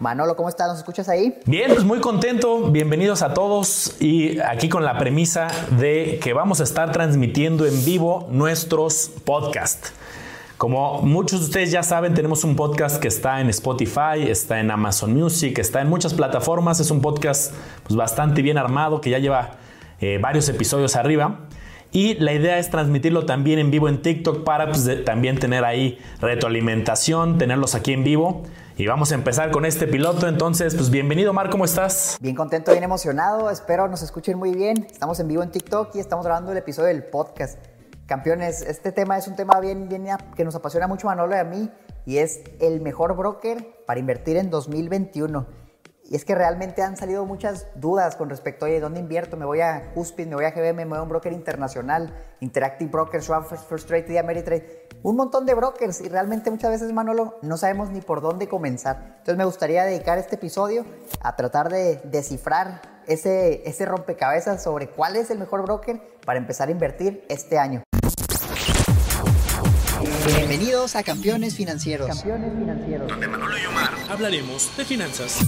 Manolo, ¿cómo estás? ¿Nos escuchas ahí? Bien, pues muy contento. Bienvenidos a todos y aquí con la premisa de que vamos a estar transmitiendo en vivo nuestros podcasts. Como muchos de ustedes ya saben, tenemos un podcast que está en Spotify, está en Amazon Music, está en muchas plataformas. Es un podcast pues, bastante bien armado que ya lleva eh, varios episodios arriba. Y la idea es transmitirlo también en vivo en TikTok para pues, también tener ahí retroalimentación, tenerlos aquí en vivo. Y vamos a empezar con este piloto. Entonces, pues bienvenido, Mar, ¿cómo estás? Bien contento, bien emocionado. Espero nos escuchen muy bien. Estamos en vivo en TikTok y estamos grabando el episodio del podcast. Campeones, este tema es un tema bien, bien que nos apasiona mucho a Manolo y a mí y es el mejor broker para invertir en 2021. Y es que realmente han salido muchas dudas con respecto a, ¿dónde invierto? ¿Me voy a Cuspid? ¿Me voy a GBM? ¿Me voy a un broker internacional? Interactive Brokers, Schwab, First Trade, Ameritrade. Un montón de brokers y realmente muchas veces, Manolo, no sabemos ni por dónde comenzar. Entonces me gustaría dedicar este episodio a tratar de descifrar ese, ese rompecabezas sobre cuál es el mejor broker para empezar a invertir este año. Bienvenidos a Campeones Financieros. Campeones Financieros. Donde Manolo y Omar hablaremos de finanzas.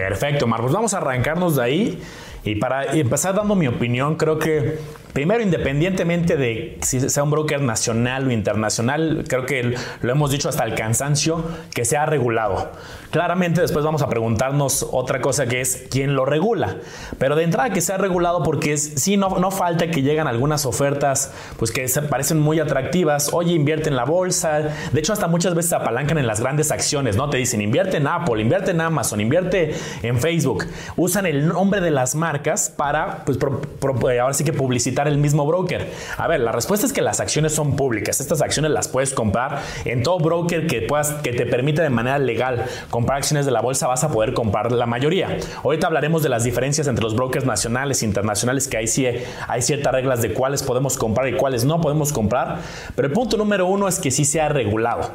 Perfecto, Mar. Pues vamos a arrancarnos de ahí. Y para empezar dando mi opinión, creo que primero, independientemente de si sea un broker nacional o internacional, creo que lo hemos dicho hasta el cansancio, que sea regulado. Claramente después vamos a preguntarnos otra cosa que es quién lo regula. Pero de entrada que sea regulado porque es, sí, no, no falta que llegan algunas ofertas pues que se parecen muy atractivas. Oye, invierte en la bolsa. De hecho, hasta muchas veces se apalancan en las grandes acciones, ¿no? Te dicen invierte en Apple, invierte en Amazon, invierte en Facebook. Usan el nombre de las marcas para, pues, ahora sí que publicitar el mismo broker. A ver, la respuesta es que las acciones son públicas. Estas acciones las puedes comprar en todo broker que, puedas, que te permita de manera legal comprar acciones de la bolsa, vas a poder comprar la mayoría. Ahorita hablaremos de las diferencias entre los brokers nacionales e internacionales, que ahí sí hay ciertas reglas de cuáles podemos comprar y cuáles no podemos comprar. Pero el punto número uno es que sí sea regulado.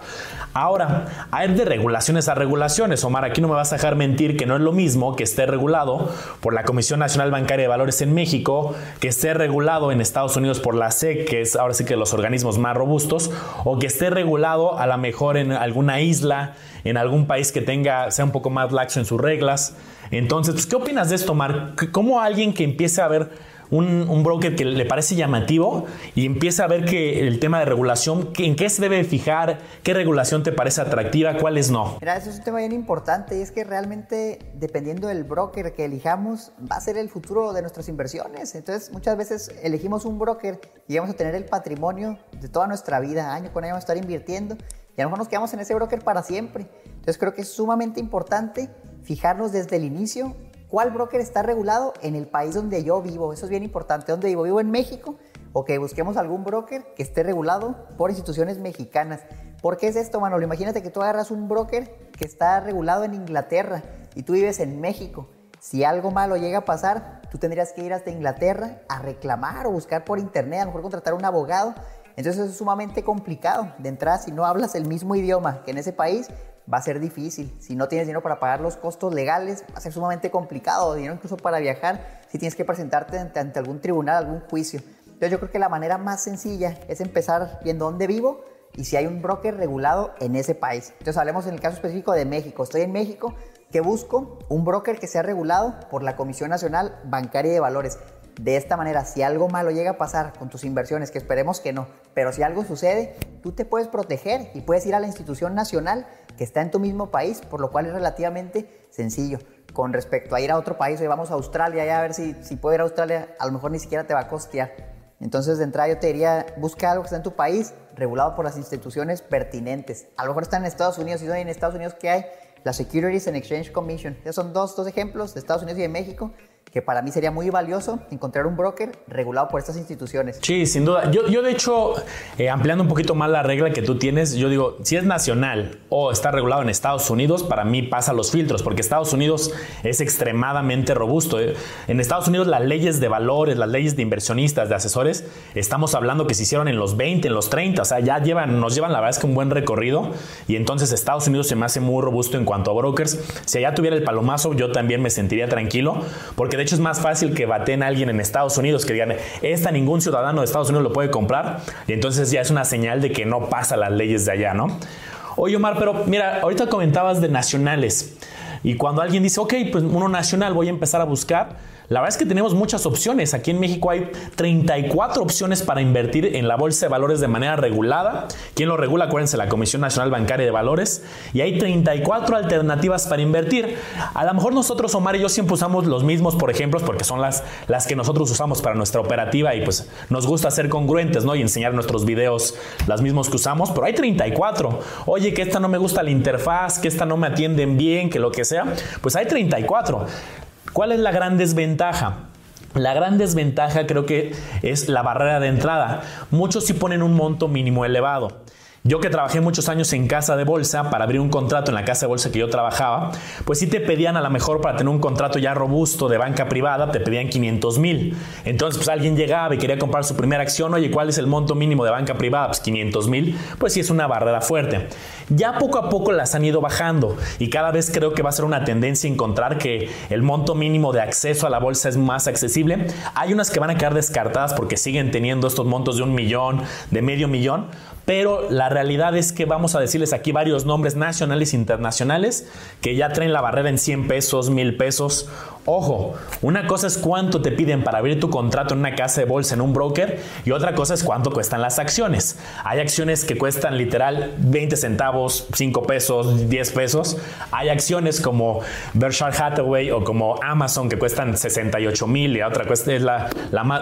Ahora, hay de regulaciones a regulaciones. Omar, aquí no me vas a dejar mentir que no es lo mismo que esté regulado por la Comisión Nacional Bancaria de Valores en México, que esté regulado en Estados Unidos por la SEC, que es ahora sí que los organismos más robustos, o que esté regulado a lo mejor en alguna isla en algún país que tenga, sea un poco más laxo en sus reglas. Entonces, pues, ¿qué opinas de esto, Mark? ¿Cómo alguien que empiece a ver un, broker que le parece llamativo y empieza a ver que el tema de regulación, en qué se debe fijar, qué regulación te parece atractiva, cuáles no. Mira, eso es un tema bien importante y es que realmente dependiendo del broker que elijamos va a ser el futuro de nuestras inversiones. Entonces muchas veces elegimos un broker y vamos a tener el patrimonio de toda nuestra vida, año con año vamos a estar invirtiendo y a lo mejor nos quedamos en ese broker para siempre. Entonces creo que es sumamente importante fijarnos desde el inicio cuál broker está regulado en el país donde yo vivo. Eso es bien importante. ¿Dónde vivo? Vivo en México. O que busquemos algún broker que esté regulado por instituciones mexicanas. ¿Por qué es esto, Manolo? Imagínate que tú agarras un broker que está regulado en Inglaterra y tú vives en México. Si algo malo llega a pasar, tú tendrías que ir hasta Inglaterra a reclamar o buscar por internet, a lo mejor contratar a un abogado entonces es sumamente complicado. De entrada, si no hablas el mismo idioma que en ese país, va a ser difícil. Si no tienes dinero para pagar los costos legales, va a ser sumamente complicado. Dinero incluso para viajar, si tienes que presentarte ante, algún tribunal, algún juicio. Entonces yo creo que la manera más sencilla es empezar viendo dónde vivo y si hay un broker regulado en ese país. Entonces hablemos en el caso específico de México. Estoy en México, que busco un broker que sea regulado por la Comisión Nacional Bancaria de Valores. De esta manera, si algo malo llega a pasar con tus inversiones, que esperemos que no, pero si algo sucede, tú te puedes proteger y puedes ir a la institución nacional que está en tu mismo país, por lo cual es relativamente sencillo. Con respecto a ir a otro país, hoy vamos a Australia, ya a ver si, si puedo ir a Australia, a lo mejor ni siquiera te va a costear. Entonces, de entrada yo te diría, busca algo que está en tu país, regulado por las instituciones pertinentes. A lo mejor está en Estados Unidos, y en Estados Unidos, ¿qué hay? La Securities and Exchange Commission. Esos son dos, dos ejemplos de Estados Unidos y de México que para mí sería muy valioso encontrar un broker regulado por estas instituciones. Sí, sin duda. Yo, yo de hecho, eh, ampliando un poquito más la regla que tú tienes, yo digo, si es nacional o está regulado en Estados Unidos, para mí pasa los filtros, porque Estados Unidos es extremadamente robusto. Eh. En Estados Unidos las leyes de valores, las leyes de inversionistas, de asesores, estamos hablando que se hicieron en los 20, en los 30, o sea, ya llevan, nos llevan la verdad es que un buen recorrido y entonces Estados Unidos se me hace muy robusto en cuanto a brokers. Si allá tuviera el palomazo, yo también me sentiría tranquilo, porque de hecho es más fácil que baten a alguien en Estados Unidos que digan, esta ningún ciudadano de Estados Unidos lo puede comprar, y entonces ya es una señal de que no pasa las leyes de allá, ¿no? Oye, Omar, pero mira, ahorita comentabas de nacionales. Y cuando alguien dice, ok, pues uno nacional, voy a empezar a buscar la verdad es que tenemos muchas opciones. Aquí en México hay 34 opciones para invertir en la bolsa de valores de manera regulada. ¿Quién lo regula? Acuérdense, la Comisión Nacional Bancaria de Valores. Y hay 34 alternativas para invertir. A lo mejor nosotros, Omar y yo, siempre usamos los mismos, por ejemplo, porque son las, las que nosotros usamos para nuestra operativa y pues nos gusta ser congruentes, ¿no? Y enseñar nuestros videos las mismos que usamos, pero hay 34. Oye, que esta no me gusta la interfaz, que esta no me atienden bien, que lo que sea. Pues hay 34. ¿Cuál es la gran desventaja? La gran desventaja creo que es la barrera de entrada. Muchos sí ponen un monto mínimo elevado. Yo que trabajé muchos años en casa de bolsa para abrir un contrato en la casa de bolsa que yo trabajaba, pues sí te pedían a lo mejor para tener un contrato ya robusto de banca privada, te pedían 500 mil. Entonces, pues alguien llegaba y quería comprar su primera acción, oye, ¿cuál es el monto mínimo de banca privada? Pues 500 mil, pues sí es una barrera fuerte. Ya poco a poco las han ido bajando y cada vez creo que va a ser una tendencia encontrar que el monto mínimo de acceso a la bolsa es más accesible. Hay unas que van a quedar descartadas porque siguen teniendo estos montos de un millón, de medio millón, pero la realidad es que vamos a decirles aquí varios nombres nacionales e internacionales que ya traen la barrera en 100 pesos, 1000 pesos Ojo, una cosa es cuánto te piden para abrir tu contrato en una casa de bolsa en un broker y otra cosa es cuánto cuestan las acciones. Hay acciones que cuestan literal 20 centavos, 5 pesos, 10 pesos. Hay acciones como Berkshire Hathaway o como Amazon que cuestan 68 mil y otra cuesta es la,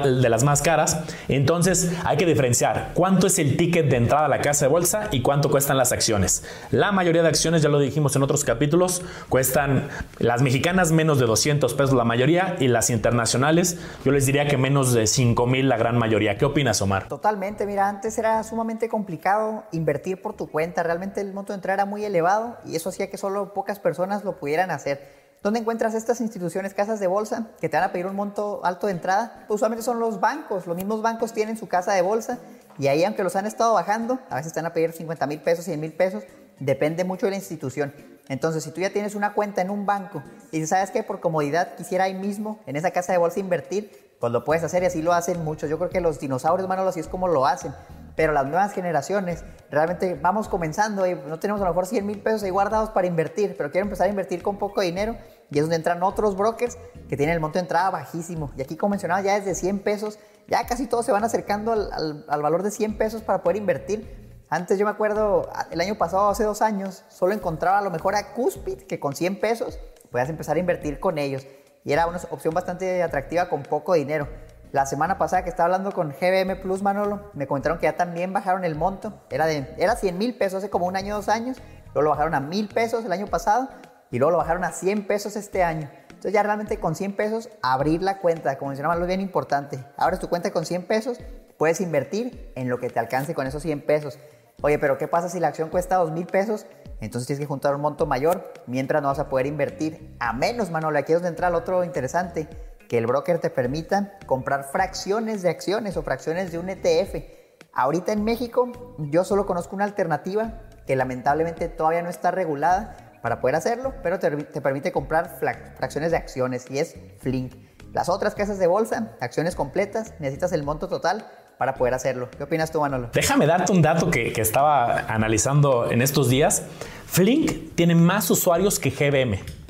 de las más caras. Entonces hay que diferenciar cuánto es el ticket de entrada a la casa de bolsa y cuánto cuestan las acciones. La mayoría de acciones, ya lo dijimos en otros capítulos, cuestan las mexicanas menos de 200 pesos la mayoría y las internacionales yo les diría que menos de 5 mil la gran mayoría. ¿Qué opinas, Omar? Totalmente, mira, antes era sumamente complicado invertir por tu cuenta, realmente el monto de entrada era muy elevado y eso hacía que solo pocas personas lo pudieran hacer. ¿Dónde encuentras estas instituciones, casas de bolsa, que te van a pedir un monto alto de entrada? Pues usualmente son los bancos. Los mismos bancos tienen su casa de bolsa y ahí, aunque los han estado bajando, a veces te van a pedir 50 mil pesos, 100 mil pesos. Depende mucho de la institución. Entonces, si tú ya tienes una cuenta en un banco y ¿sabes qué? Por comodidad quisiera ahí mismo, en esa casa de bolsa, invertir, pues lo puedes hacer y así lo hacen muchos. Yo creo que los dinosaurios, Manolo, así es como lo hacen. Pero las nuevas generaciones, realmente vamos comenzando y no tenemos a lo mejor 100 mil pesos ahí guardados para invertir, pero quiero empezar a invertir con poco dinero y es donde entran otros brokers que tienen el monto de entrada bajísimo. Y aquí, como mencionaba, ya desde 100 pesos, ya casi todos se van acercando al, al valor de 100 pesos para poder invertir. Antes yo me acuerdo, el año pasado, hace dos años, solo encontraba a lo mejor a Cuspid, que con 100 pesos podías empezar a invertir con ellos. Y era una opción bastante atractiva con poco dinero. La semana pasada que estaba hablando con GBM Plus Manolo, me comentaron que ya también bajaron el monto. Era, de, era 100 mil pesos hace como un año, dos años. Luego lo bajaron a mil pesos el año pasado y luego lo bajaron a 100 pesos este año. Entonces ya realmente con 100 pesos abrir la cuenta, como mencionaba, es bien importante. Abres tu cuenta con 100 pesos, puedes invertir en lo que te alcance con esos 100 pesos. Oye, pero ¿qué pasa si la acción cuesta dos mil pesos? Entonces tienes que juntar un monto mayor mientras no vas a poder invertir. A menos, Manolo, aquí es donde entra el otro interesante, que el broker te permita comprar fracciones de acciones o fracciones de un ETF. Ahorita en México yo solo conozco una alternativa que lamentablemente todavía no está regulada para poder hacerlo, pero te, te permite comprar fracciones de acciones y es Flink. Las otras casas de bolsa, acciones completas, necesitas el monto total para poder hacerlo. ¿Qué opinas tú, Manolo? Déjame darte un dato que, que estaba analizando en estos días. Flink tiene más usuarios que GBM.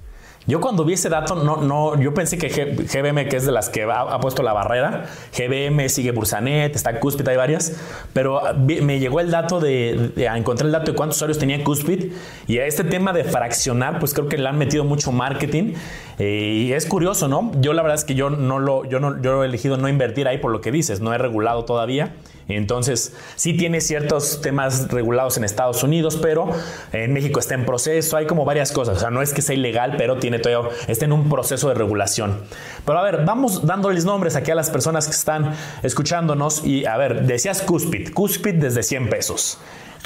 Yo cuando vi ese dato, no, no, yo pensé que GBM, que es de las que ha, puesto la barrera, GBM sigue Bursanet, está Cuspid, hay varias, pero me llegó el dato de, encontrar el dato de cuántos usuarios tenía Cuspid y a este tema de fraccionar, pues creo que le han metido mucho marketing eh, y es curioso, ¿no? Yo la verdad es que yo no lo, yo no, yo he elegido no invertir ahí por lo que dices, no he regulado todavía. Entonces, sí tiene ciertos temas regulados en Estados Unidos, pero en México está en proceso, hay como varias cosas. O sea, no es que sea ilegal, pero tiene todo, está en un proceso de regulación. Pero a ver, vamos dándoles nombres aquí a las personas que están escuchándonos. Y a ver, decías Cuspid, Cuspid desde 100 pesos.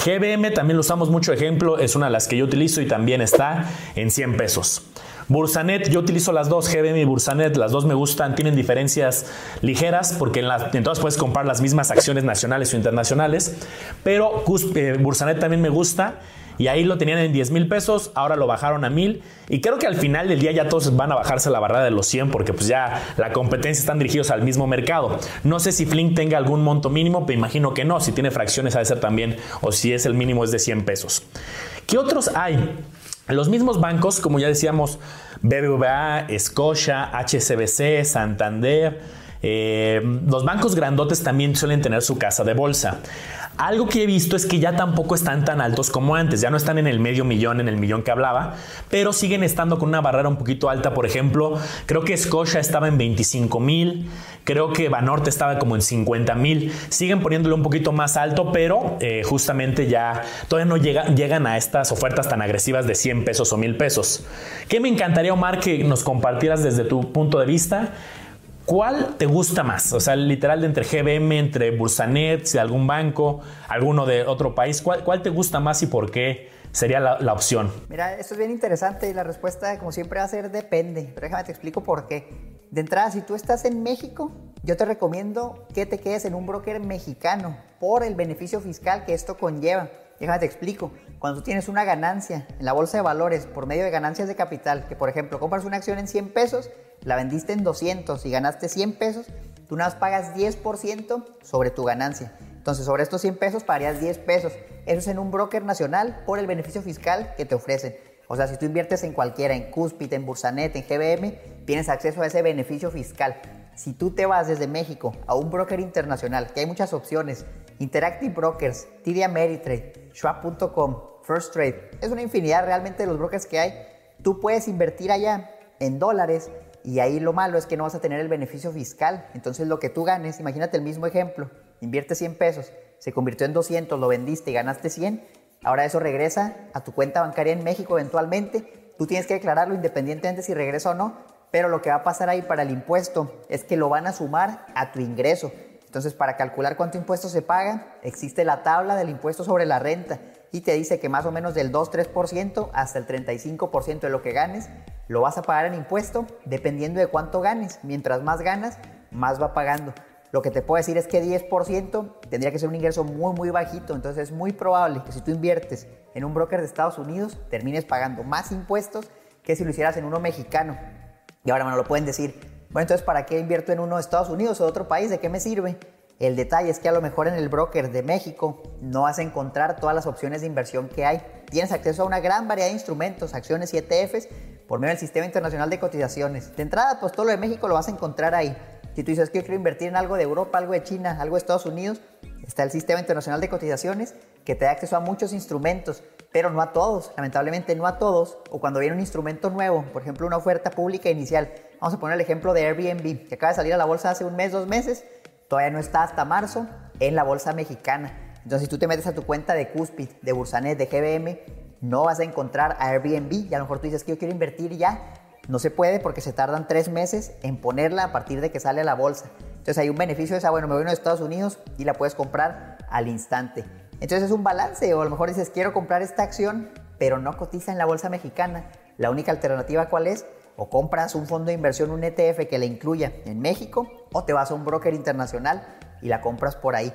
GBM también lo usamos mucho ejemplo, es una de las que yo utilizo y también está en 100 pesos. Bursanet, yo utilizo las dos, GBM y Bursanet, las dos me gustan, tienen diferencias ligeras porque en, las, todas puedes comprar las mismas acciones nacionales o internacionales, pero eh, Bursanet también me gusta y ahí lo tenían en 10 mil pesos, ahora lo bajaron a mil y creo que al final del día ya todos van a bajarse la barrera de los 100 porque pues ya la competencia están dirigidos al mismo mercado. No sé si Flink tenga algún monto mínimo, pero imagino que no, si tiene fracciones ha de ser también o si es el mínimo es de 100 pesos. ¿Qué otros hay? Los mismos bancos, como ya decíamos, BBVA, Scotia, HSBC, Santander, eh, los bancos grandotes también suelen tener su casa de bolsa. Algo que he visto es que ya tampoco están tan altos como antes, ya no están en el medio millón, en el millón que hablaba, pero siguen estando con una barrera un poquito alta. Por ejemplo, creo que Scotia estaba en 25 mil, creo que Banorte estaba como en 50 mil. Siguen poniéndolo un poquito más alto, pero eh, justamente ya todavía no llegan a estas ofertas tan agresivas de 100 pesos o 1000 pesos. ¿Qué me encantaría, Omar, que nos compartieras desde tu punto de vista? ¿Cuál te gusta más? O sea, literal de entre GBM, entre Bursanet, si algún banco, alguno de otro país, ¿cuál, te gusta más y por qué sería la, opción? Mira, esto es bien interesante y la respuesta, como siempre, va a ser depende. Pero déjame te explico por qué. De entrada, si tú estás en México, yo te recomiendo que te quedes en un broker mexicano por el beneficio fiscal que esto conlleva. Déjame te explico. Cuando tú tienes una ganancia en la bolsa de valores por medio de ganancias de capital, que por ejemplo compras una acción en 100 pesos, la vendiste en 200 y ganaste 100 pesos, tú nada más pagas 10% sobre tu ganancia. Entonces, sobre estos 100 pesos pagarías 10 pesos. Eso es en un broker nacional por el beneficio fiscal que te ofrecen. O sea, si tú inviertes en cualquiera, en Cuspit, en Bursanet, en GBM, tienes acceso a ese beneficio fiscal. Si tú te vas desde México a un broker internacional, que hay muchas opciones, Interactive Brokers, TD Ameritrade, Schwab.com, First Trade, es una infinidad realmente de los brokers que hay. Tú puedes invertir allá en dólares y ahí lo malo es que no vas a tener el beneficio fiscal. Entonces lo que tú ganes, imagínate el mismo ejemplo, inviertes 100 pesos, se convirtió en 200, lo vendiste y ganaste 100, ahora eso regresa a tu cuenta bancaria en México eventualmente. Tú tienes que declararlo independientemente si regresa o no, pero lo que va a pasar ahí para el impuesto es que lo van a sumar a tu ingreso. Entonces, para calcular cuánto impuesto se paga, existe la tabla del impuesto sobre la renta y te dice que más o menos del 2-3% hasta el 35% de lo que ganes lo vas a pagar en impuesto dependiendo de cuánto ganes. Mientras más ganas, más va pagando. Lo que te puedo decir es que 10% tendría que ser un ingreso muy, muy bajito. Entonces es muy probable que si tú inviertes en un broker de Estados Unidos, termines pagando más impuestos que si lo hicieras en uno mexicano. Y ahora me lo pueden decir, bueno, entonces ¿para qué invierto en uno de Estados Unidos o de otro país? ¿De qué me sirve? El detalle es que a lo mejor en el broker de México no vas a encontrar todas las opciones de inversión que hay. Tienes acceso a una gran variedad de instrumentos, acciones y ETFs por medio del Sistema Internacional de Cotizaciones. De entrada, pues todo lo de México lo vas a encontrar ahí. Si tú dices que yo quiero invertir en algo de Europa, algo de China, algo de Estados Unidos, está el Sistema Internacional de Cotizaciones que te da acceso a muchos instrumentos, pero no a todos, lamentablemente no a todos, o cuando viene un instrumento nuevo, por ejemplo una oferta pública inicial. Vamos a poner el ejemplo de Airbnb, que acaba de salir a la bolsa hace un mes, dos meses, todavía no está hasta marzo en la bolsa mexicana. Entonces, si tú te metes a tu cuenta de Cuspid, de Bursanet, de GBM, no vas a encontrar a Airbnb y a lo mejor tú dices que yo quiero invertir ya. No se puede porque se tardan tres meses en ponerla a partir de que sale a la bolsa. Entonces hay un beneficio de esa, bueno, me voy a Estados Unidos y la puedes comprar al instante. Entonces es un balance o a lo mejor dices quiero comprar esta acción, pero no cotiza en la bolsa mexicana. La única alternativa cuál es? O compras un fondo de inversión, un ETF que la incluya en México, o te vas a un broker internacional y la compras por ahí.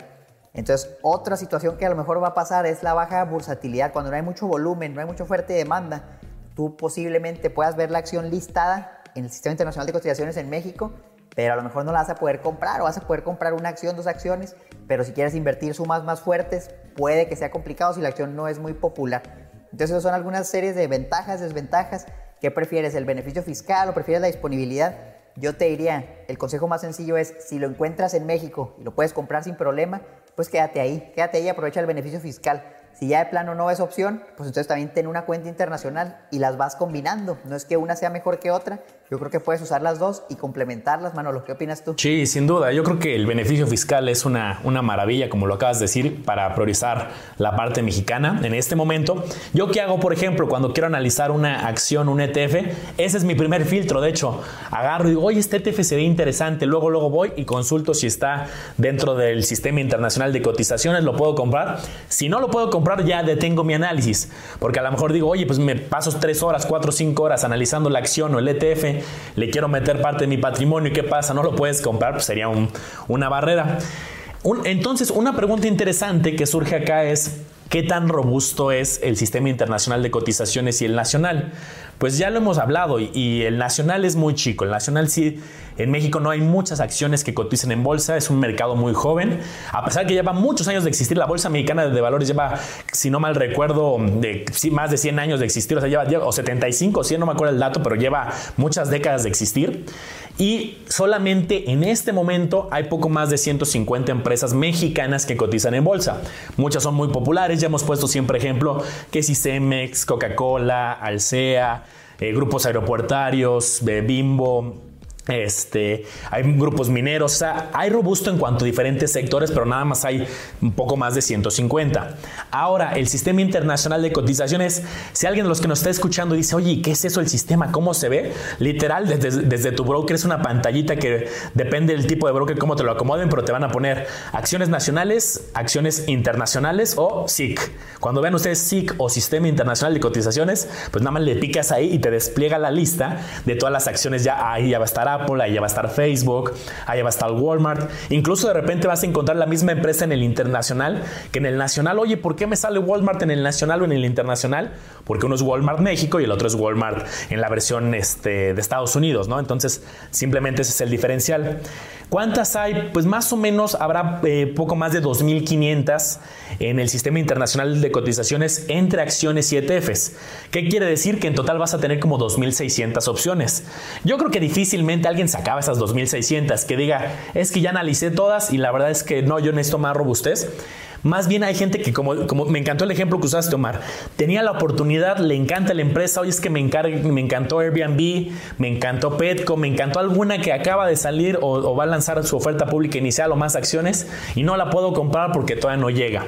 Entonces, otra situación que a lo mejor va a pasar es la baja bursatilidad. Cuando no hay mucho volumen, no hay mucha y demanda, tú posiblemente puedas ver la acción listada en el Sistema Internacional de Cotizaciones en México, pero a lo mejor no la vas a poder comprar o vas a poder comprar una acción, dos acciones, pero si quieres invertir sumas más fuertes, puede que sea complicado si la acción no es muy popular. Entonces, son algunas series de ventajas, desventajas. ¿Qué prefieres, el beneficio fiscal o prefieres la disponibilidad? Yo te diría, el consejo más sencillo es, si lo encuentras en México y lo puedes comprar sin problema, pues quédate ahí, quédate ahí y aprovecha el beneficio fiscal. Si ya de plano no es opción, pues entonces también ten una cuenta internacional y las vas combinando. No es que una sea mejor que otra. Yo creo que puedes usar las dos y complementarlas, Manolo. ¿Qué opinas tú? Sí, sin duda. Yo creo que el beneficio fiscal es una, una maravilla, como lo acabas de decir, para priorizar la parte mexicana en este momento. Yo qué hago, por ejemplo, cuando quiero analizar una acción, un ETF, ese es mi primer filtro. De hecho, agarro y digo, oye, este ETF se ve interesante. Luego, luego voy y consulto si está dentro del sistema internacional de cotizaciones, lo puedo comprar. Si no lo puedo comprar, ya detengo mi análisis. Porque a lo mejor digo, oye, pues me paso tres horas, cuatro, cinco horas analizando la acción o el ETF, le quiero meter parte de mi patrimonio y qué pasa, no lo puedes comprar, pues sería una barrera. entonces, una pregunta interesante que surge acá es, ¿qué tan robusto es el sistema internacional de cotizaciones y el nacional? Pues ya lo hemos hablado y, el nacional es muy chico. El nacional sí, en México no hay muchas acciones que coticen en bolsa, es un mercado muy joven. A pesar que lleva muchos años de existir, la Bolsa Mexicana de Valores lleva, si no mal recuerdo, de, más de 100 años de existir, o sea, lleva, o 75, 100, no me acuerdo el dato, pero lleva muchas décadas de existir. Y solamente en este momento hay poco más de 150 empresas mexicanas que cotizan en bolsa. Muchas son muy populares, ya hemos puesto siempre ejemplo que si Coca-Cola, Alsea, eh, grupos aeropuertarios, de Bimbo, este, hay grupos mineros, o sea, hay robusto en cuanto a diferentes sectores, pero nada más hay un poco más de 150. Ahora, el sistema internacional de cotizaciones, si alguien de los que nos está escuchando dice, oye, ¿qué es eso el sistema? ¿Cómo se ve? Literal, desde, desde tu broker es una pantallita que depende del tipo de broker, cómo te lo acomoden, pero te van a poner acciones nacionales, acciones internacionales o SIC. Cuando vean ustedes SIC o Sistema Internacional de Cotizaciones, pues nada más le picas ahí y te despliega la lista de todas las acciones, ya ahí ya va a estar Apple, ahí va a estar Facebook, ahí va a estar Walmart. Incluso de repente vas a encontrar la misma empresa en el internacional que en el nacional. Oye, ¿por qué me sale Walmart en el nacional o en el internacional? Porque uno es Walmart México y el otro es Walmart en la versión este, de Estados Unidos, ¿no? Entonces, simplemente ese es el diferencial. ¿Cuántas hay? Pues más o menos habrá eh, poco más de 2.500 en el sistema internacional de cotizaciones entre acciones y ETFs. ¿Qué quiere decir? Que en total vas a tener como 2.600 opciones. Yo creo que difícilmente alguien sacaba esas 2.600 que diga, es que ya analicé todas y la verdad es que no, yo necesito más robustez. Más bien hay gente que, como, como me encantó el ejemplo que usaste, Omar, tenía la oportunidad, le encanta la empresa, oye, es que me, me encantó Airbnb, me encantó Petco, me encantó alguna que acaba de salir o, o va a lanzar su oferta pública inicial o más acciones y no la puedo comprar porque todavía no llega.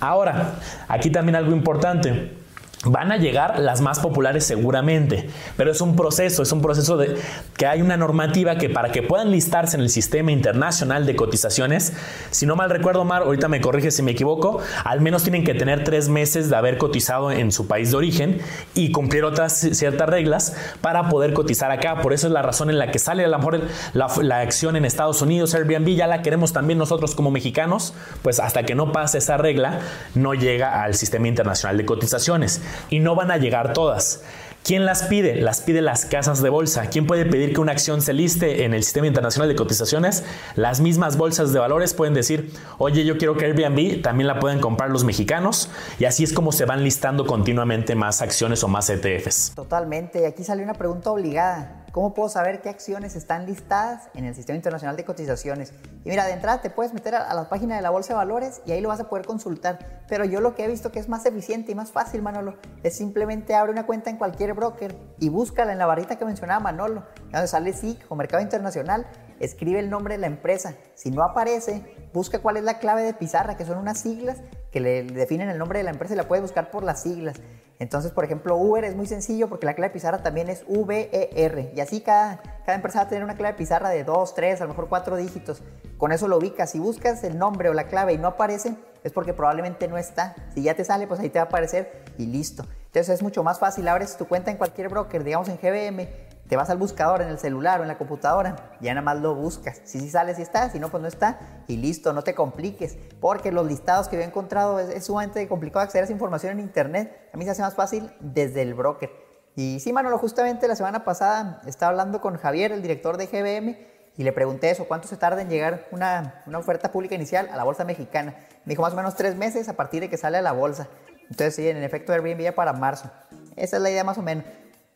Ahora, aquí también algo importante. Van a llegar las más populares seguramente, pero es un proceso, es un proceso de que hay una normativa que para que puedan listarse en el sistema internacional de cotizaciones, si no mal recuerdo, Mar, ahorita me corrige si me equivoco, al menos tienen que tener tres meses de haber cotizado en su país de origen y cumplir otras ciertas reglas para poder cotizar acá. Por eso es la razón en la que sale a lo mejor la, la acción en Estados Unidos, Airbnb, ya la queremos también nosotros como mexicanos, pues hasta que no pase esa regla, no llega al sistema internacional de cotizaciones y no van a llegar todas. ¿Quién las pide? Las pide las casas de bolsa. ¿Quién puede pedir que una acción se liste en el sistema internacional de cotizaciones? Las mismas bolsas de valores pueden decir, oye, yo quiero que Airbnb también la pueden comprar los mexicanos. Y así es como se van listando continuamente más acciones o más ETFs. Totalmente. Aquí sale una pregunta obligada. ¿Cómo puedo saber qué acciones están listadas en el Sistema Internacional de Cotizaciones? Y mira, de entrada te puedes meter a, la página de la Bolsa de Valores y ahí lo vas a poder consultar. Pero yo lo que he visto que es más eficiente y más fácil, Manolo, es simplemente abre una cuenta en cualquier broker y búscala en la barrita que mencionaba Manolo, donde sale SIC o Mercado Internacional, escribe el nombre de la empresa. Si no aparece, busca cuál es la clave de pizarra, que son unas siglas que le definen el nombre de la empresa y la puedes buscar por las siglas. Entonces, por ejemplo, Uber es muy sencillo porque la clave de pizarra también es VER. Y así cada, cada empresa va a tener una clave de pizarra de 2, 3, a lo mejor 4 dígitos. Con eso lo ubicas. Si buscas el nombre o la clave y no aparece, es porque probablemente no está. Si ya te sale, pues ahí te va a aparecer y listo. Entonces es mucho más fácil. Abres tu cuenta en cualquier broker, digamos en GBM, te vas al buscador en el celular o en la computadora, ya nada más lo buscas. Si sí sale, si está, si no, pues no está. Y listo, no te compliques. Porque los listados que yo he encontrado es, sumamente complicado acceder a esa información en internet. A mí se hace más fácil desde el broker. Y sí, Manolo, justamente la semana pasada estaba hablando con Javier, el director de GBM, y le pregunté eso, ¿cuánto se tarda en llegar una, una oferta pública inicial a la bolsa mexicana? Me dijo más o menos tres meses a partir de que sale a la bolsa. Entonces, sí, en efecto, Airbnb ya para marzo. Esa es la idea más o menos.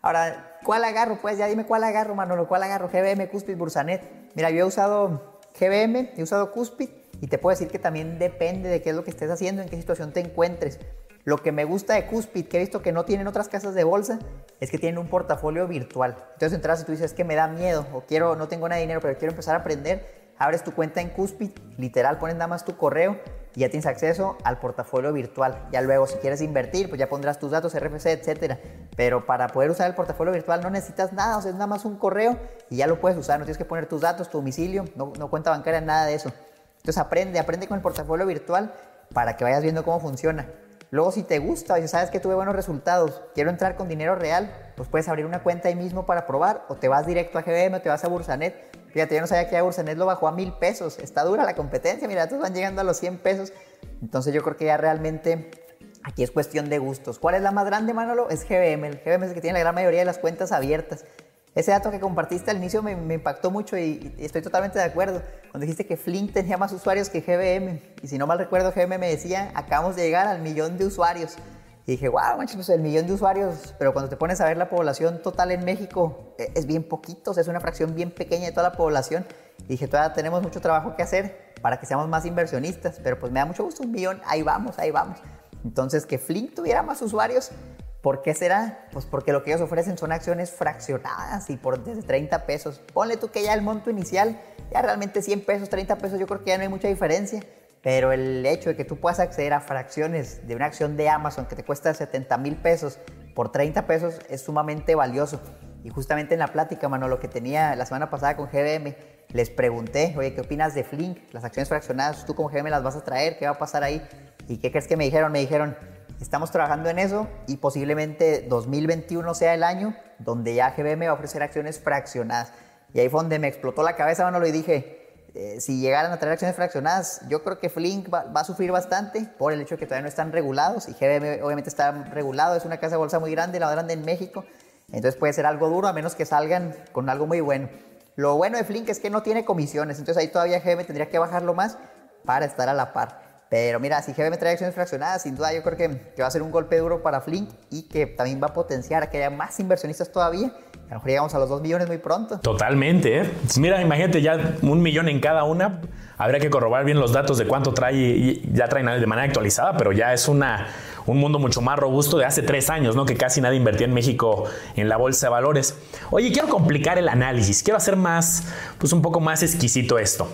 Ahora, ¿cuál agarro? Pues ya dime cuál agarro, Manolo, ¿cuál agarro? GBM, Cuspid, Bursanet. Mira, yo he usado GBM, he usado Cuspid y te puedo decir que también depende de qué es lo que estés haciendo, en qué situación te encuentres. Lo que me gusta de Cuspid, que he visto que no tienen otras casas de bolsa, es que tienen un portafolio virtual. Entonces entras y tú dices que me da miedo o quiero, no tengo nada de dinero, pero quiero empezar a aprender. Abres tu cuenta en Cuspid, literal, pones nada más tu correo ya tienes acceso al portafolio virtual. Ya luego, si quieres invertir, pues ya pondrás tus datos RFC, etcétera. Pero para poder usar el portafolio virtual no necesitas nada, o sea, es nada más un correo y ya lo puedes usar. No tienes que poner tus datos, tu domicilio, no, no cuenta bancaria, nada de eso. Entonces aprende, aprende con el portafolio virtual para que vayas viendo cómo funciona. Luego, si te gusta y sabes que tuve buenos resultados, quiero entrar con dinero real, pues puedes abrir una cuenta ahí mismo para probar o te vas directo a GBM o te vas a Bursanet. Fíjate, yo no sabía que a Bursanet lo bajó a mil pesos. Está dura la competencia, mira, todos van llegando a los 100 pesos. Entonces yo creo que ya realmente Aquí es cuestión de gustos. ¿Cuál es la más grande, Manolo? Es GBM. El GBM es el que tiene la gran mayoría de las cuentas abiertas. Ese dato que compartiste al inicio me, impactó mucho y, estoy totalmente de acuerdo. Cuando dijiste que Flink tenía más usuarios que GBM, y si no mal recuerdo, GBM me decía, acabamos de llegar al millón de usuarios. Y dije, wow, manches, pues el millón de usuarios, pero cuando te pones a ver la población total en México, e, es bien poquito, es una fracción bien pequeña de toda la población. Y dije, todavía tenemos mucho trabajo que hacer para que seamos más inversionistas, pero pues me da mucho gusto un millón, ahí vamos, ahí vamos. Entonces, que Flink tuviera más usuarios, ¿por qué será? Pues porque lo que ellos ofrecen son acciones fraccionadas y por desde 30 pesos. Ponle tú que ya el monto inicial, ya realmente 100 pesos, 30 pesos, yo creo que ya no hay mucha diferencia pero el hecho de que tú puedas acceder a fracciones de una acción de Amazon que te cuesta 70 mil pesos por 30 pesos es sumamente valioso. Y justamente en la plática, mano, lo que tenía la semana pasada con GBM, les pregunté, oye, ¿qué opinas de Flink? Las acciones fraccionadas, ¿tú como GBM las vas a traer? ¿Qué va a pasar ahí? ¿Y qué crees que me dijeron? Me dijeron, estamos trabajando en eso y posiblemente 2021 sea el año donde ya GBM va a ofrecer acciones fraccionadas. Y ahí fue donde me explotó la cabeza, mano, y dije, eh, si llegaran a traer acciones fraccionadas, yo creo que Flink va, a sufrir bastante por el hecho de que todavía no están regulados y GBM obviamente está regulado, es una casa de bolsa muy grande, la más grande en México, entonces puede ser algo duro a menos que salgan con algo muy bueno. Lo bueno de Flink es que no tiene comisiones, entonces ahí todavía GBM tendría que bajarlo más para estar a la par. Pero mira, si GBM trae acciones fraccionadas, sin duda yo creo que, que va a ser un golpe duro para Flink y que también va a potenciar a que haya más inversionistas todavía a lo mejor llegamos a los 2 millones muy pronto. Totalmente, ¿eh? Pues mira, imagínate ya un millón en cada una. Habría que corroborar bien los datos de cuánto trae y ya traen de manera actualizada, pero ya es una, un mundo mucho más robusto de hace tres años, ¿no? Que casi nadie invertía en México en la bolsa de valores. Oye, quiero complicar el análisis, quiero hacer más, pues un poco más exquisito esto.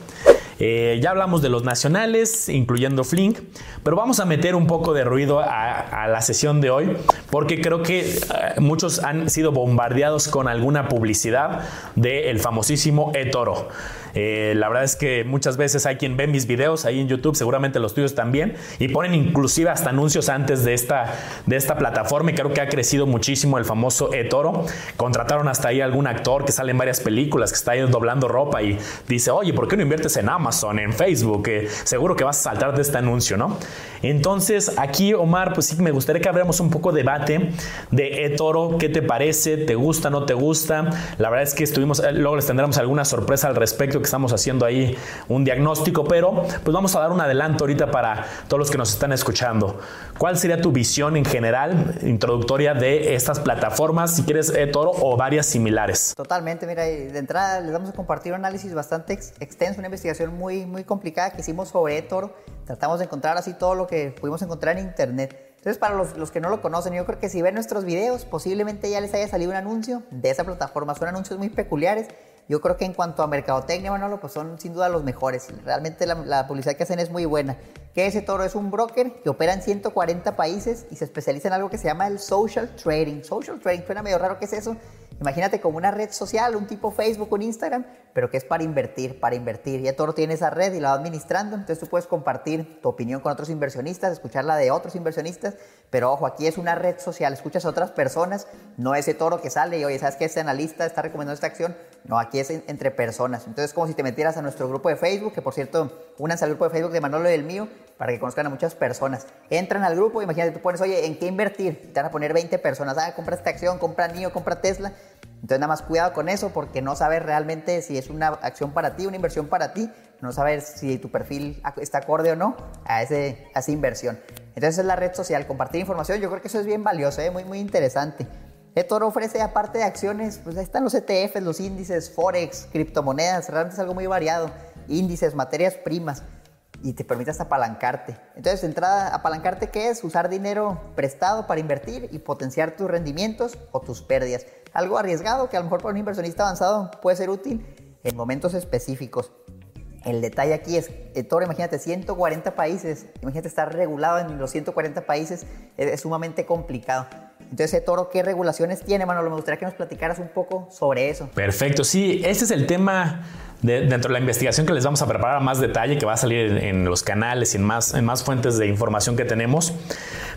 Eh, ya hablamos de los nacionales, incluyendo Flink, pero vamos a meter un poco de ruido a, la sesión de hoy, porque creo que eh, muchos han sido bombardeados con alguna publicidad del famosísimo eToro. Eh, la verdad es que muchas veces hay quien ve mis videos ahí en YouTube, seguramente los tuyos también, y ponen inclusive hasta anuncios antes de esta, de esta plataforma y creo que ha crecido muchísimo el famoso eToro. Contrataron hasta ahí algún actor que sale en varias películas, que está ahí doblando ropa y dice, oye, ¿por qué no inviertes en Amazon, en Facebook? Que seguro que vas a saltar de este anuncio, ¿no? Entonces, aquí, Omar, pues sí me gustaría que abriéramos un poco de debate de eToro, ¿qué te parece? ¿Te gusta, no te gusta? La verdad es que estuvimos, eh, luego les tendremos alguna sorpresa al respecto que estamos haciendo ahí un diagnóstico, pero pues vamos a dar un adelanto ahorita para todos los que nos están escuchando. ¿Cuál sería tu visión en general, introductoria de estas plataformas, si quieres eToro o varias similares? Totalmente, mira, de entrada les vamos a compartir un análisis bastante extenso, una investigación muy, muy complicada que hicimos sobre eToro. Tratamos de encontrar así todo lo que pudimos encontrar en internet. Entonces, para los, los, que no lo conocen, yo creo que si ven nuestros videos, posiblemente ya les haya salido un anuncio de esa plataforma. Son anuncios muy peculiares yo creo que en cuanto a mercadotecnia, Manolo, pues son sin duda los mejores. Realmente la, publicidad que hacen es muy buena. ¿Qué es toro? Es un broker que opera en 140 países y se especializa en algo que se llama el social trading. Social trading, suena medio raro, ¿qué es eso? Imagínate como una red social, un tipo Facebook, un Instagram, pero que es para invertir, para invertir. Ya Toro tiene esa red y la va administrando, entonces tú puedes compartir tu opinión con otros inversionistas, escuchar la de otros inversionistas, pero ojo, aquí es una red social, escuchas a otras personas, no ese Toro que sale y oye, ¿sabes qué? Este analista está recomendando esta acción. No, aquí es entre personas. Entonces es como si te metieras a nuestro grupo de Facebook, que por cierto, únanse al grupo de Facebook de Manolo y el mío, para que conozcan a muchas personas. Entran al grupo, imagínate, tú pones, oye, ¿en qué invertir? Te van a poner 20 personas, ah, compra esta acción, compra NIO, compra Tesla. Entonces nada más cuidado con eso porque no sabes realmente si es una acción para ti, una inversión para ti, no sabes si tu perfil está acorde o no a, ese, a esa inversión. Entonces es la red social, compartir información, yo creo que eso es bien valioso, ¿eh? muy, muy interesante. eToro ofrece aparte de acciones, pues ahí están los ETFs, los índices, forex, criptomonedas, realmente es algo muy variado, índices, materias primas y te permitas apalancarte. Entonces, entrada, apalancarte, ¿qué es? Usar dinero prestado para invertir y potenciar tus rendimientos o tus pérdidas. Algo arriesgado que a lo mejor para un inversionista avanzado puede ser útil en momentos específicos. El detalle aquí es, Toro, imagínate, 140 países, imagínate estar regulado en los 140 países, es, sumamente complicado. Entonces, Toro, ¿qué regulaciones tiene, Manolo? Me gustaría que nos platicaras un poco sobre eso. Perfecto, sí, ese es el tema dentro de la investigación que les vamos a preparar a más detalle, que va a salir en, los canales y en más, en más fuentes de información que tenemos.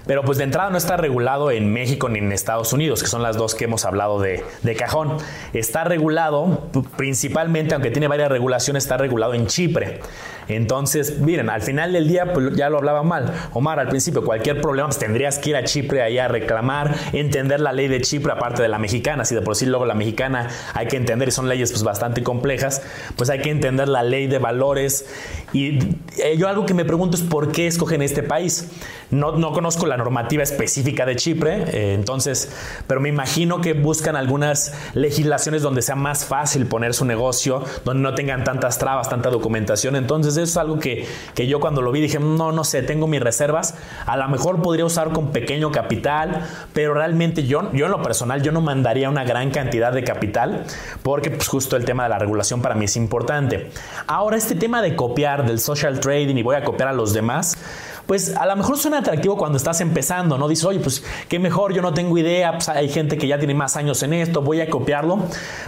Pero pues de entrada no está regulado en México ni en Estados Unidos, que son las dos que hemos hablado de, de cajón. Está regulado principalmente, aunque tiene varias regulaciones, está regulado en Chipre. Entonces, miren, al final del día, pues ya lo hablaba mal. Omar, al principio, cualquier problema, pues tendrías que ir a Chipre ahí a reclamar, entender la ley de Chipre, aparte de la mexicana. Si de por sí luego la mexicana hay que entender, y son leyes pues bastante complejas, pues hay que entender la ley de valores. Y eh, yo algo que me pregunto es por qué escogen este país. No, no conozco la normativa específica de Chipre, eh, entonces, pero me imagino que buscan algunas legislaciones donde sea más fácil poner su negocio, donde no tengan tantas trabas, tanta documentación. Eso es algo que, que yo cuando lo vi dije, no, no sé, tengo mis reservas. A lo mejor podría usar con pequeño capital, pero realmente yo, yo en lo personal, yo no mandaría una gran cantidad de capital, porque pues justo el tema de la regulación para mí es importante. Ahora, este tema de copiar del social trading y voy a copiar a los demás, pues a lo mejor suena atractivo cuando estás empezando, ¿no? Dices, oye, pues qué mejor, yo no tengo idea, pues hay gente que ya tiene más años en esto, voy a copiarlo.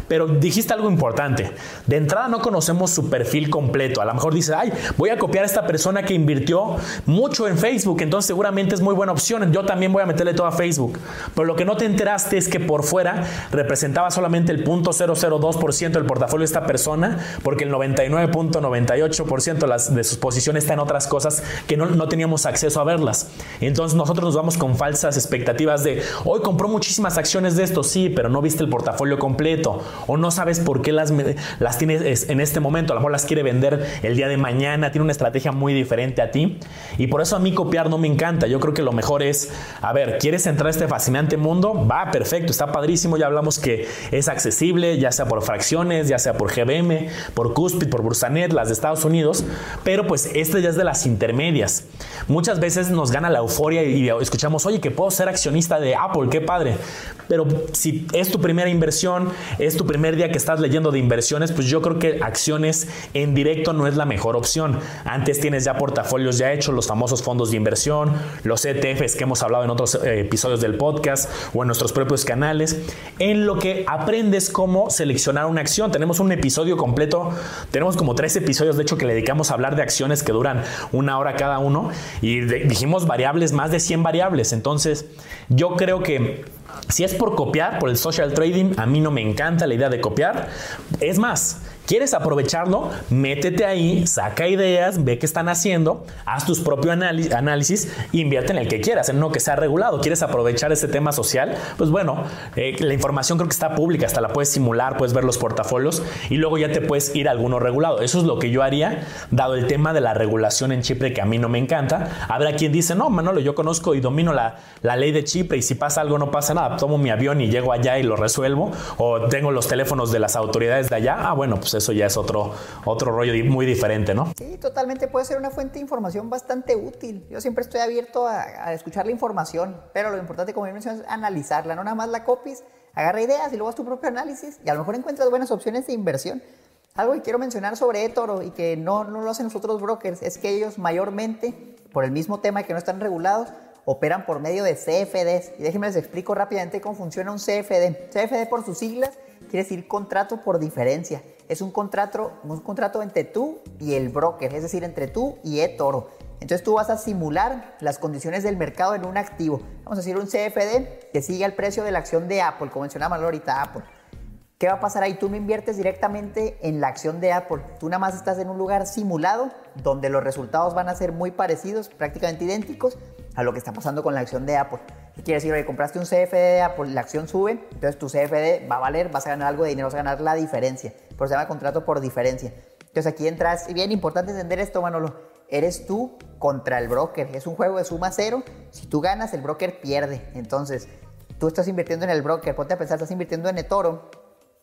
Pero dijiste algo importante. De entrada no conocemos su perfil completo. A lo mejor dices, ay, voy a copiar a esta persona que invirtió mucho en Facebook, entonces seguramente es muy buena opción. Yo también voy a meterle todo a Facebook. Pero lo que no te enteraste es que por fuera representaba solamente el 0.002% del portafolio de esta persona, porque el 99.98% de sus posiciones está en otras cosas que no, no teníamos acceso a verlas. Entonces nosotros nos vamos con falsas expectativas de, hoy compró muchísimas acciones de esto, sí, pero no viste el portafolio completo o no sabes por qué las, las tienes en este momento, a lo mejor las quiere vender el día de mañana, tiene una estrategia muy diferente a ti y por eso a mí copiar no me encanta. Yo creo que lo mejor es, a ver, ¿quieres entrar a este fascinante mundo? Va, perfecto, está padrísimo, ya hablamos que es accesible, ya sea por fracciones, ya sea por GBM, por Cuspid, por Bursanet, las de Estados Unidos, pero pues este ya es de las intermedias. Muchas veces nos gana la euforia y escuchamos, oye, que puedo ser accionista de Apple, qué padre. Pero si es tu primera inversión, es tu primer día que estás leyendo de inversiones, pues yo creo que acciones en directo no es la mejor opción. Antes tienes ya portafolios ya hechos, los famosos fondos de inversión, los ETFs que hemos hablado en otros eh, episodios del podcast o en nuestros propios canales, en lo que aprendes cómo seleccionar una acción. Tenemos un episodio completo, tenemos como tres episodios de hecho que le dedicamos a hablar de acciones que duran una hora cada uno y dijimos variables, más de 100 variables. Entonces, yo creo que si es por copiar, por el social trading, a mí no me encanta la idea de copiar. Es más, ¿Quieres aprovecharlo? Métete ahí, saca ideas, ve qué están haciendo, haz tus propios análisis, invierte en el que quieras, en uno que sea regulado. ¿Quieres aprovechar ese tema social? Pues bueno, eh, la información creo que está pública, hasta la puedes simular, puedes ver los portafolios y luego ya te puedes ir a alguno regulado. Eso es lo que yo haría, dado el tema de la regulación en Chipre, que a mí no me encanta. Habrá quien dice, no, Manolo, yo conozco y domino la, la ley de Chipre y si pasa algo no pasa nada, tomo mi avión y llego allá y lo resuelvo, o tengo los teléfonos de las autoridades de allá. Ah, bueno, pues eso ya es otro, otro rollo muy diferente, ¿no? Sí, totalmente puede ser una fuente de información bastante útil. Yo siempre estoy abierto a, escuchar la información, pero lo importante, como mencionas, es analizarla, no nada más la copies, agarra ideas y luego haz tu propio análisis y a lo mejor encuentras buenas opciones de inversión. Algo que quiero mencionar sobre eToro y que no, no lo hacen los otros brokers es que ellos mayormente, por el mismo tema que no están regulados, operan por medio de CFDs. Y déjenme les explico rápidamente cómo funciona un CFD. CFD por sus siglas quiere decir contrato por diferencia. Es un contrato, un contrato entre tú y el broker, es decir, entre tú y eToro. Entonces tú vas a simular las condiciones del mercado en un activo. Vamos a decir un CFD que sigue el precio de la acción de Apple, como mencionaba ahorita Apple. ¿Qué va a pasar ahí? Tú no inviertes directamente en la acción de Apple. Tú nada más estás en un lugar simulado donde los resultados van a ser muy parecidos, prácticamente idénticos a lo que está pasando con la acción de Apple. ¿Qué quiere decir? Oye, compraste un CFD, Apple, la acción sube, entonces tu CFD va a valer, vas a ganar algo de dinero, vas a ganar la diferencia. Por eso se llama contrato por diferencia. Entonces aquí entras, y bien importante entender esto, Manolo, eres tú contra el broker. Es un juego de suma cero. Si tú ganas, el broker pierde. Entonces, tú estás invirtiendo en el broker, ponte a pensar, estás invirtiendo en eToro.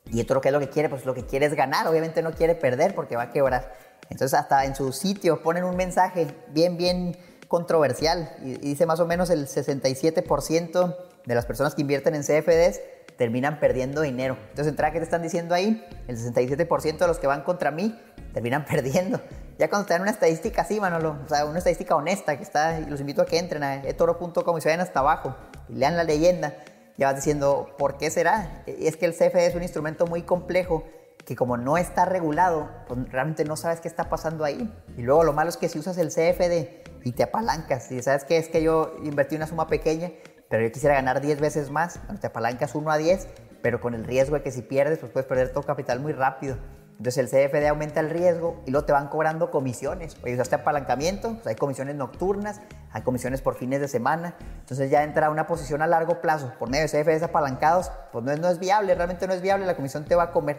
Y eToro, ¿qué es lo que quiere? Pues lo que quiere es ganar. Obviamente no quiere perder porque va a quebrar. Entonces, hasta en su sitio ponen un mensaje bien, bien controversial y, dice más o menos el 67% de las personas que invierten en CFDs terminan perdiendo dinero. Entonces, entrada, ¿qué te están diciendo ahí? El 67% de los que van contra mí terminan perdiendo. Ya cuando te dan una estadística así, Manolo, o sea, una estadística honesta que está, los invito a que entren a etoro.com y se vayan hasta abajo y lean la leyenda, ya vas diciendo, ¿por qué será? Es que el CFD es un instrumento muy complejo que como no está regulado, pues realmente no sabes qué está pasando ahí. Y luego lo malo es que si usas el CFD y te apalancas, y sabes que es que yo invertí una suma pequeña, pero yo quisiera ganar 10 veces más, te apalancas 1 a 10, pero con el riesgo de que si pierdes, pues puedes perder todo capital muy rápido. Entonces el CFD aumenta el riesgo y luego te van cobrando comisiones. Oye, usaste apalancamiento, pues hay comisiones nocturnas, hay comisiones por fines de semana. Entonces ya entra una posición a largo plazo por medio de CFDs apalancados, pues no es, no es viable, realmente no es viable, la comisión te va a comer.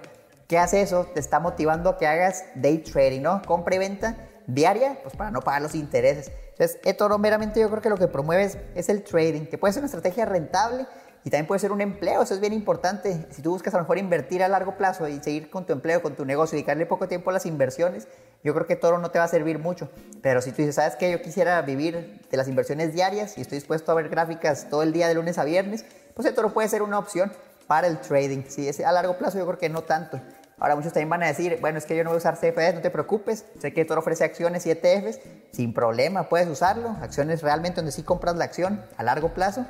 ¿Qué hace eso? Te está motivando a que hagas day trading, ¿no? Compra y venta diaria, pues para no pagar los intereses. Entonces, esto meramente yo creo que lo que promueves es el trading, que puede ser una estrategia rentable y también puede ser un empleo, eso es bien importante. Si tú buscas a lo mejor invertir a largo plazo y seguir con tu empleo, con tu negocio, dedicarle poco tiempo a las inversiones, yo creo que Toro no te va a servir mucho. Pero si tú dices, ¿sabes qué? Yo quisiera vivir de las inversiones diarias y estoy dispuesto a ver gráficas todo el día de lunes a viernes, pues el Toro puede ser una opción para el trading. Si es a largo plazo, yo creo que no tanto. Ahora muchos también van a decir, bueno, es que yo no voy a usar CFDs, no te preocupes. Sé que Toro ofrece acciones y ETFs, sin problema, puedes usarlo. Acciones realmente donde sí compras la acción a largo plazo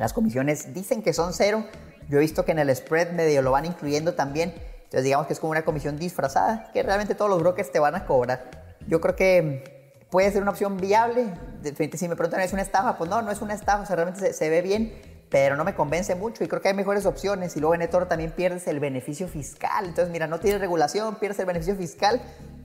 las comisiones dicen que son cero. Yo he visto que en el spread medio lo van incluyendo también. Entonces digamos que es como una comisión disfrazada que realmente todos los brokers te van a cobrar. Yo creo que puede ser una opción viable. Si me preguntan, ¿es una estafa? Pues no, no es una estafa, o sea, realmente se, ve bien, pero no me convence mucho y creo que hay mejores opciones. Y luego en eToro también pierdes el beneficio fiscal. Entonces, mira, no tienes regulación, pierdes el beneficio fiscal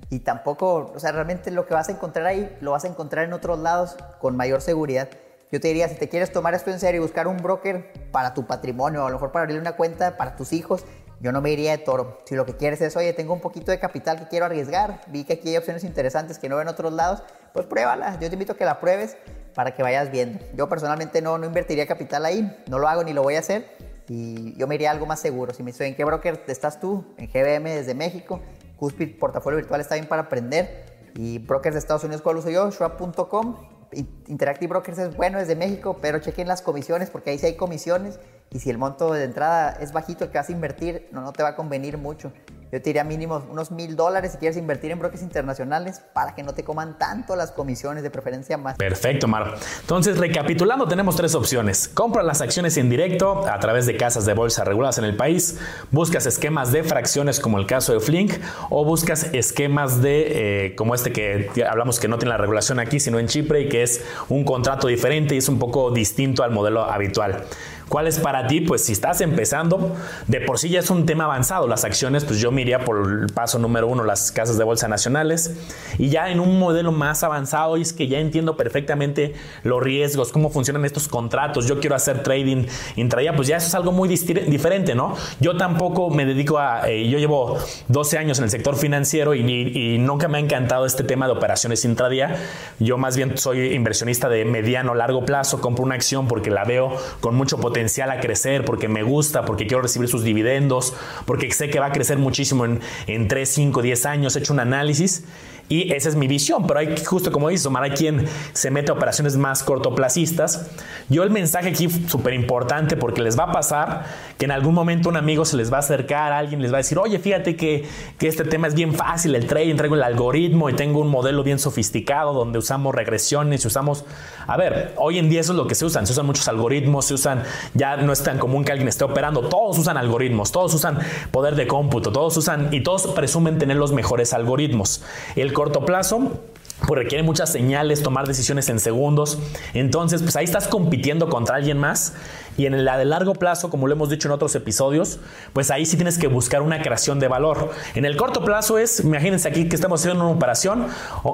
y tampoco, o sea, realmente lo que vas a encontrar ahí lo vas a encontrar en otros lados con mayor seguridad. Yo te diría, si te quieres tomar esto en serio y buscar un broker para tu patrimonio, o a lo mejor para abrirle una cuenta para tus hijos, yo no me iría de toro. Si lo que quieres es, oye, tengo un poquito de capital que quiero arriesgar, vi que aquí hay opciones interesantes que no ven en otros lados, pues pruébala. Yo te invito a que la pruebes para que vayas viendo. Yo personalmente no, no invertiría capital ahí, no lo hago ni lo voy a hacer. Y yo me iría a algo más seguro. Si me dice, ¿en qué broker estás tú? En GBM desde México. Cuspid Portafolio Virtual está bien para aprender. Y brokers de Estados Unidos, ¿cuál uso yo? Schwab.com Interactive Brokers es bueno desde México, pero chequen las comisiones porque ahí sí hay comisiones y si el monto de entrada es bajito que vas a invertir, no, no te va a convenir mucho. Yo te diría mínimo unos mil dólares si quieres invertir en brokers internacionales para que no te coman tanto las comisiones, de preferencia más. Perfecto, Mar. Entonces, recapitulando, tenemos tres opciones. Compra las acciones en directo a través de casas de bolsa reguladas en el país, buscas esquemas de fracciones como el caso de Flink o buscas esquemas de, eh, como este que hablamos que no tiene la regulación aquí, sino en Chipre y que es un contrato diferente y es un poco distinto al modelo habitual. ¿Cuál es para ti? Pues si estás empezando, de por sí ya es un tema avanzado. Las acciones, pues yo me iría por el paso número uno, las casas de bolsa nacionales. Y ya en un modelo más avanzado, y es que ya entiendo perfectamente los riesgos, cómo funcionan estos contratos. Yo quiero hacer trading intradía, pues ya eso es algo muy diferente, ¿no? Yo tampoco me dedico a. Eh, yo llevo 12 años en el sector financiero y, y, nunca me ha encantado este tema de operaciones intradía. Yo más bien soy inversionista de mediano, largo plazo. Compro una acción porque la veo con mucho potencial potencial a crecer, porque me gusta, porque quiero recibir sus dividendos, porque sé que va a crecer muchísimo en, en 3, 5, 10 años, he hecho un análisis y esa es mi visión, pero hay, justo como dice Omar, hay quien se mete a operaciones más cortoplacistas. Yo el mensaje aquí súper importante porque les va a pasar que en algún momento un amigo se les va a acercar, alguien les va a decir, oye, fíjate que, que este tema es bien fácil, el trading, traigo el algoritmo y tengo un modelo bien sofisticado donde usamos regresiones y usamos... A ver, hoy en día eso es lo que se usan, se usan muchos algoritmos, se usan, ya no es tan común que alguien esté operando, todos usan algoritmos, todos usan poder de cómputo, todos usan y todos presumen tener los mejores algoritmos. El corto plazo pues requiere muchas señales, tomar decisiones en segundos. Entonces, pues ahí estás compitiendo contra alguien más y en la de largo plazo, como lo hemos dicho en otros episodios, pues ahí sí tienes que buscar una creación de valor. En el corto plazo es, imagínense aquí que estamos haciendo una operación,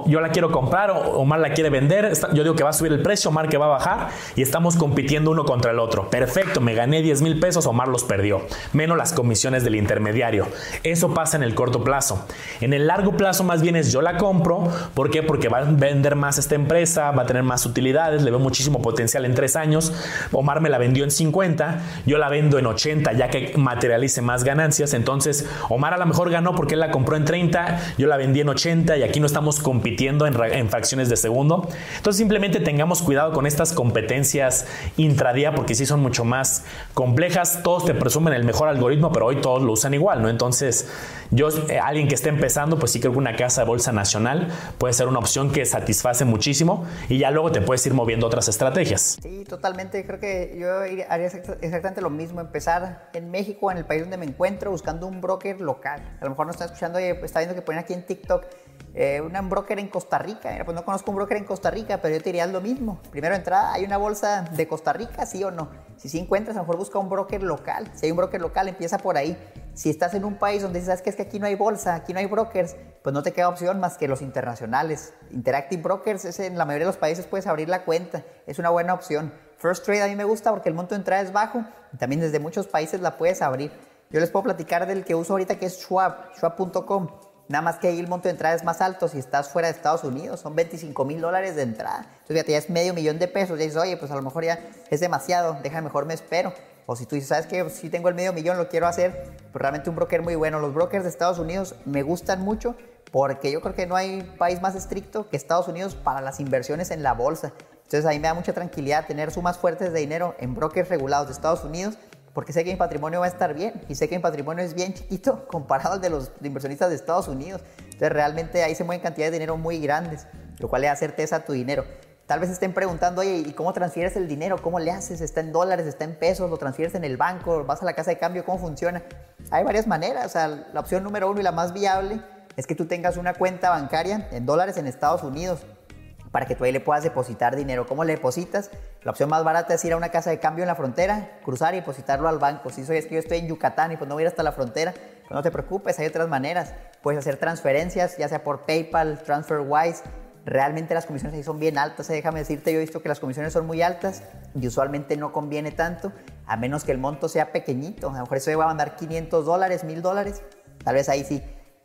yo la quiero comprar, Omar la quiere vender, yo digo que va a subir el precio, Omar que va a bajar y estamos compitiendo uno contra el otro. Perfecto, me gané 10 mil pesos, Omar los perdió, menos las comisiones del intermediario. Eso pasa en el corto plazo. En el largo plazo más bien es yo la compro, ¿por qué? Porque va a vender más esta empresa, va a tener más utilidades, le veo muchísimo potencial en tres años, Omar me la vendió en 50, yo la vendo en 80 ya que materialice más ganancias. Entonces, Omar a lo mejor ganó porque él la compró en 30, yo la vendí en 80 y aquí no estamos compitiendo en, fracciones de segundo. Entonces, simplemente tengamos cuidado con estas competencias intradía porque sí son mucho más complejas. Todos te presumen el mejor algoritmo, pero hoy todos lo usan igual, ¿no? Entonces, yo, eh, alguien que esté empezando, pues sí creo que una casa de bolsa nacional puede ser una opción que satisface muchísimo y ya luego te puedes ir moviendo otras estrategias. Sí, totalmente. Creo que yo iría haría, exactamente lo mismo, empezar en México, en el país donde me encuentro, buscando un broker local. A lo mejor no está escuchando, está viendo que ponen aquí en TikTok eh, un broker en Costa Rica. pues no conozco un broker en Costa Rica, pero yo te diría lo mismo. Primero entrada, ¿hay una bolsa de Costa Rica, sí o no? Si sí encuentras, a lo mejor busca un broker local. Si hay un broker local, empieza por ahí. Si estás en un país donde sabes que es que aquí no hay bolsa, aquí no hay brokers, pues no te queda opción más que los internacionales. Interactive Brokers, es en la mayoría de los países puedes abrir la cuenta, es una buena opción. First Trade a mí me gusta porque el monto de entrada es bajo y también desde muchos países la puedes abrir. Yo les puedo platicar del que uso ahorita que es Schwab, schwab.com. Nada más que ahí el monto de entrada es más alto si estás fuera de Estados Unidos. Son 25 mil dólares de entrada. Entonces, fíjate, ya es medio millón de pesos. Ya dices, oye, pues a lo mejor ya es demasiado. Deja, mejor me espero. O si tú dices, ¿sabes qué? Si tengo el medio millón, lo quiero hacer. Pues realmente un broker muy bueno. Los brokers de Estados Unidos me gustan mucho porque yo creo que no hay país más estricto que Estados Unidos para las inversiones en la bolsa. Entonces, a mí me da mucha tranquilidad tener sumas fuertes de dinero en brokers regulados de Estados Unidos porque sé que mi patrimonio va a estar bien y sé que mi patrimonio es bien chiquito comparado al de los inversionistas de Estados Unidos. Entonces realmente ahí se mueven cantidades de dinero muy grandes, lo cual le da certeza a tu dinero. Tal vez estén preguntando, oye, ¿y cómo transfieres el dinero? ¿Cómo le haces? ¿Está en dólares? ¿Está en pesos? ¿Lo transfieres en el banco? ¿Vas a la casa de cambio? ¿Cómo funciona? Hay varias maneras. O sea, la opción número uno y la más viable es que tú tengas una cuenta bancaria en dólares en Estados Unidos para que tú ahí le puedas depositar dinero. ¿Cómo le depositas? La opción más barata es ir a una casa de cambio en la frontera, cruzar y depositarlo al banco. Si soy es que yo estoy en Yucatán y pues no voy a ir hasta la frontera, pues no te preocupes, hay otras maneras. Puedes hacer transferencias, ya sea por PayPal, TransferWise. Realmente las comisiones ahí son bien altas. ¿eh? Déjame decirte, yo he visto que las comisiones son muy altas y usualmente no conviene tanto, a menos que el monto sea pequeñito. A lo mejor eso va a mandar 500 dólares, 1000 dólares. Tal vez ahí sí.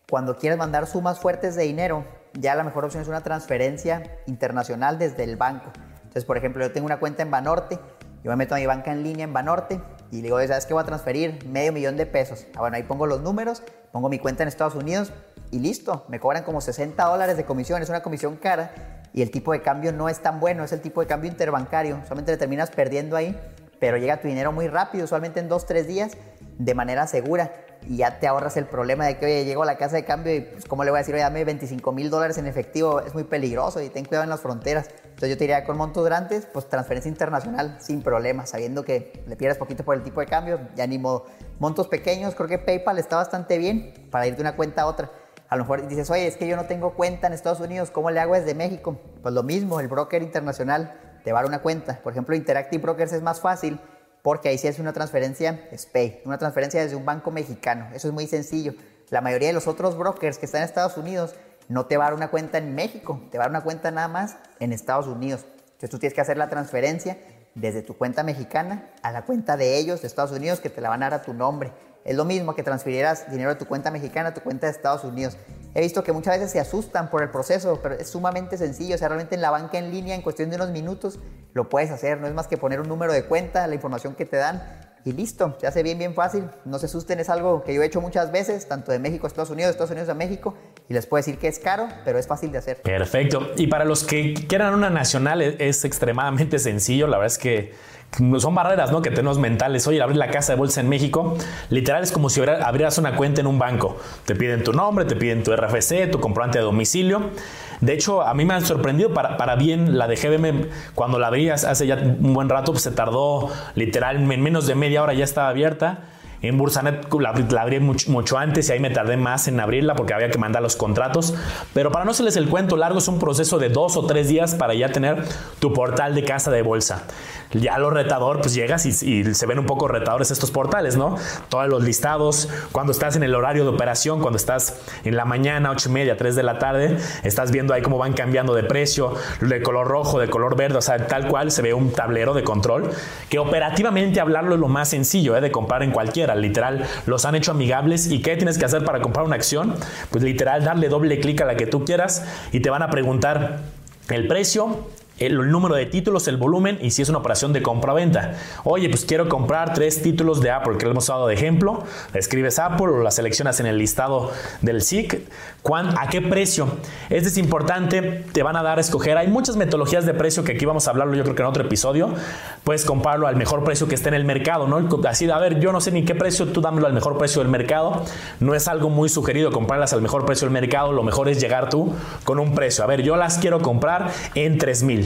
Cuando quieres mandar sumas fuertes de dinero, ya la mejor opción es una transferencia internacional desde el banco. Entonces, por ejemplo, yo tengo una cuenta en Banorte, yo me meto a mi banca en línea en Banorte y le digo, ¿sabes qué voy a transferir? Medio millón de pesos. Ah, bueno, ahí pongo los números, pongo mi cuenta en Estados Unidos y listo, me cobran como 60 dólares de comisión, es una comisión cara y el tipo de cambio no es tan bueno, es el tipo de cambio interbancario, solamente le terminas perdiendo ahí, pero llega tu dinero muy rápido, usualmente en 2-3 días, de manera segura y ya te ahorras el problema de que, oye, llego a la casa de cambio y, pues, ¿cómo le voy a decir? Oye, dame 25 mil dólares en efectivo, es muy peligroso y ten cuidado en las fronteras. Entonces yo te diría, con montos grandes, pues transferencia internacional sin problema, sabiendo que le pierdes poquito por el tipo de cambio, ya ni modo. Montos pequeños, creo que PayPal está bastante bien para ir de una cuenta a otra. A lo mejor dices, oye, es que yo no tengo cuenta en Estados Unidos, ¿cómo le hago desde México? Pues lo mismo, el broker internacional te va a dar una cuenta. Por ejemplo, Interactive Brokers es más fácil porque ahí sí es una transferencia SPAY, una transferencia desde un banco mexicano. Eso es muy sencillo. La mayoría de los otros brokers que están en Estados Unidos no te va a dar una cuenta en México, te va a dar una cuenta nada más en Estados Unidos. Entonces tú tienes que hacer la transferencia desde tu cuenta mexicana a la cuenta de ellos de Estados Unidos que te la van a dar a tu nombre. Es lo mismo que transfirieras dinero de tu cuenta mexicana a tu cuenta de Estados Unidos. He visto que muchas veces se asustan por el proceso, pero es sumamente sencillo. O sea, realmente en la banca en línea, en cuestión de unos minutos, lo puedes hacer. No es más que poner un número de cuenta, la información que te dan y listo. Se hace bien, bien fácil. No se asusten, es algo que yo he hecho muchas veces, tanto de México a Estados Unidos, de Estados Unidos a México. Y les puedo decir que es caro, pero es fácil de hacer. Perfecto. Y para los que quieran una nacional, es extremadamente sencillo. La verdad es que son barreras ¿no? que tenemos mentales. Oye, abrir la casa de bolsa en México, literal es como si abrieras una cuenta en un banco. Te piden tu nombre, te piden tu RFC, tu comprobante de domicilio. De hecho, a mí me han sorprendido para, para bien la de GBM. Cuando la abrías hace ya un buen rato, pues se tardó literal en menos de media hora ya estaba abierta. En Bursanet la, abrí mucho, antes y ahí me tardé más en abrirla porque había que mandar los contratos. Pero para no hacerles el cuento largo, es un proceso de dos o tres días para ya tener tu portal de casa de bolsa ya lo retador, pues llegas y, se ven un poco retadores estos portales, ¿no? Todos los listados, cuando estás en el horario de operación, cuando estás en la mañana, ocho y media, 3 de la tarde, estás viendo ahí cómo van cambiando de precio, de color rojo, de color verde, o sea, tal cual se ve un tablero de control, que operativamente hablarlo es lo más sencillo, ¿eh? De comprar en cualquiera, literal, los han hecho amigables y ¿qué tienes que hacer para comprar una acción? Pues literal, darle doble clic a la que tú quieras y te van a preguntar el precio, el, número de títulos, el volumen y si es una operación de compra-venta. Oye, pues quiero comprar tres títulos de Apple, que le hemos dado de ejemplo. Escribes Apple o la seleccionas en el listado del SIC. ¿A qué precio? Este es importante, te van a dar a escoger. Hay muchas metodologías de precio que aquí vamos a hablarlo yo creo que en otro episodio. Puedes comprarlo al mejor precio que esté en el mercado, ¿no? Así, a ver, yo no sé ni qué precio, tú dámelo al mejor precio del mercado. No es algo muy sugerido comprarlas al mejor precio del mercado. Lo mejor es llegar tú con un precio. A ver, yo las quiero comprar en 3000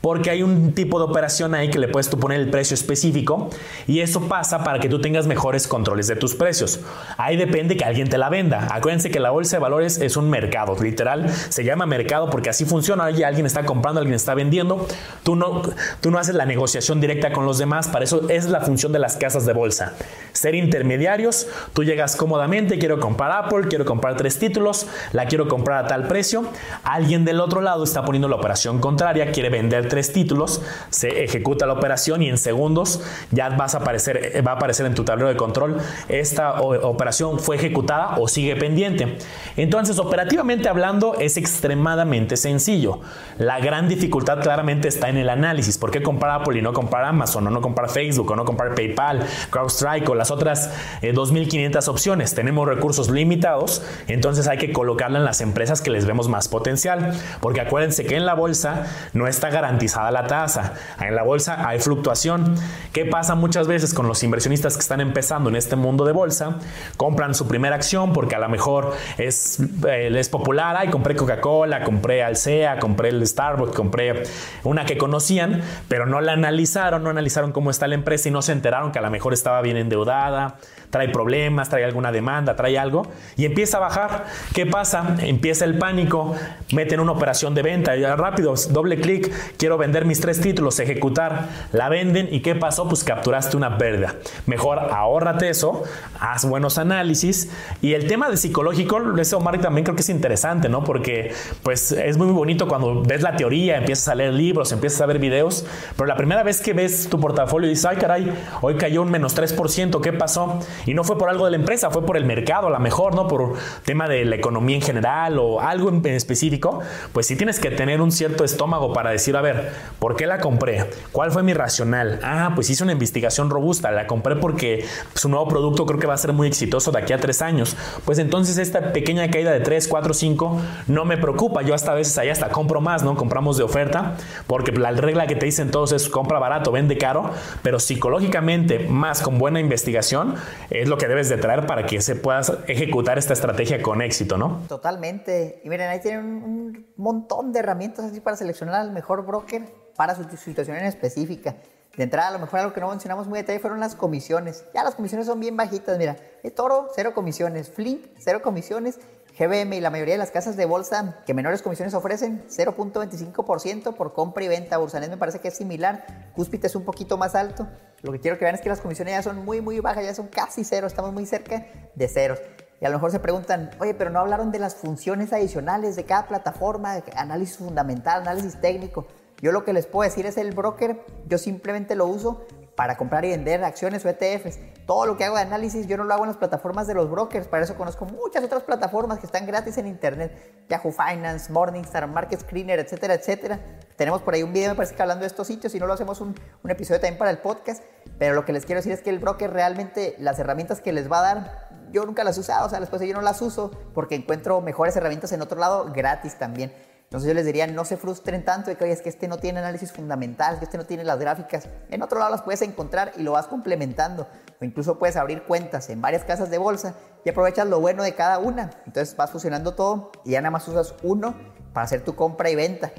porque hay un tipo de operación ahí que le puedes tú poner el precio específico y eso pasa para que tú tengas mejores controles de tus precios. Ahí depende que alguien te la venda. Acuérdense que la bolsa de valores es un mercado, literal, se llama mercado porque así funciona. Alguien está comprando, alguien está vendiendo. Tú no, tú no haces la negociación directa con los demás, para eso es la función de las casas de bolsa. Ser intermediarios, tú llegas cómodamente, quiero comprar Apple, quiero comprar tres títulos, la quiero comprar a tal precio. Alguien del otro lado está poniendo la operación contraria, quiere vender tres títulos, se ejecuta la operación y en segundos ya vas a aparecer, eh, va a aparecer en tu tablero de control esta operación fue ejecutada o sigue pendiente. Entonces, operativamente hablando, es extremadamente sencillo. La gran dificultad claramente está en el análisis. ¿Por qué comprar Apple y no comprar Amazon o no comprar Facebook o no comprar PayPal, CrowdStrike o las otras 2.500 eh, opciones? Tenemos recursos limitados, entonces hay que colocarla en las empresas que les vemos más potencial. Porque acuérdense que en la bolsa no está garantizado garantizada la tasa. En la bolsa hay fluctuación. ¿Qué pasa muchas veces con los inversionistas que están empezando en este mundo de bolsa? Compran su primera acción porque a lo mejor es, eh, es popular. Ay, compré Coca-Cola, compré Alsea, compré el Starbucks, compré una que conocían, pero no la analizaron, no analizaron cómo está la empresa y no se enteraron que a lo mejor estaba bien endeudada trae problemas, trae alguna demanda, trae algo y empieza a bajar. ¿Qué pasa? Empieza el pánico, meten una operación de venta, ya rápido, doble clic, quiero vender mis tres títulos, ejecutar, la venden y ¿qué pasó? Pues capturaste una pérdida. Mejor ahórrate eso, haz buenos análisis y el tema de psicológico, ese Omar también creo que es interesante, ¿no? Porque pues es muy bonito cuando ves la teoría, empiezas a leer libros, empiezas a ver videos, pero la primera vez que ves tu portafolio y dices, ay caray, hoy cayó un menos 3%, ¿qué pasó? Y no fue por algo de la empresa, fue por el mercado, a lo mejor, ¿no? Por tema de la economía en general o algo en específico, pues sí tienes que tener un cierto estómago para decir, a ver, ¿por qué la compré? ¿Cuál fue mi racional? Ah, pues hice una investigación robusta, la compré porque su nuevo producto creo que va a ser muy exitoso de aquí a tres años. Pues entonces esta pequeña caída de 3, 4, 5 no me preocupa. Yo hasta a veces ahí hasta compro más, ¿no? Compramos de oferta, porque la regla que te dicen todos es compra barato, vende caro, pero psicológicamente, más con buena investigación, es lo que debes de traer para que se pueda ejecutar esta estrategia con éxito, ¿no? Totalmente. Y miren, ahí tienen un montón de herramientas así para seleccionar al mejor broker para su situación en específica. De entrada, a lo mejor algo que no mencionamos muy detalle fueron las comisiones. Ya las comisiones son bien bajitas, mira. Toro, cero comisiones. Flip, cero comisiones. GBM y la mayoría de las casas de bolsa que menores comisiones ofrecen 0.25% por compra y venta. Bursanet me parece que es similar. Cúspite es un poquito más alto. Lo que quiero que vean es que las comisiones ya son muy, muy bajas, ya son casi cero. Estamos muy cerca de ceros. Y a lo mejor se preguntan, oye, pero no hablaron de las funciones adicionales de cada plataforma, análisis fundamental, análisis técnico. Yo lo que les puedo decir es el broker, yo simplemente lo uso para comprar y vender acciones o ETFs. Todo lo que hago de análisis yo no lo hago en las plataformas de los brokers, para eso conozco muchas otras plataformas que están gratis en internet, Yahoo Finance, Morningstar, Market Screener, etcétera, etcétera. Tenemos por ahí un video, me parece que hablando de estos sitios, y no lo hacemos un, un episodio también para el podcast, pero lo que les quiero decir es que el broker realmente las herramientas que les va a dar, yo nunca las he usado, o sea, después yo no las uso porque encuentro mejores herramientas en otro lado gratis también. Entonces yo les diría, no se frustren tanto de que, oye, es que este no tiene análisis fundamental, que este no tiene las gráficas. En otro lado las puedes encontrar y lo vas complementando. O incluso puedes abrir cuentas en varias casas de bolsa y aprovechas lo bueno de cada una. Entonces vas fusionando todo y ya nada más usas uno para hacer tu compra y venta.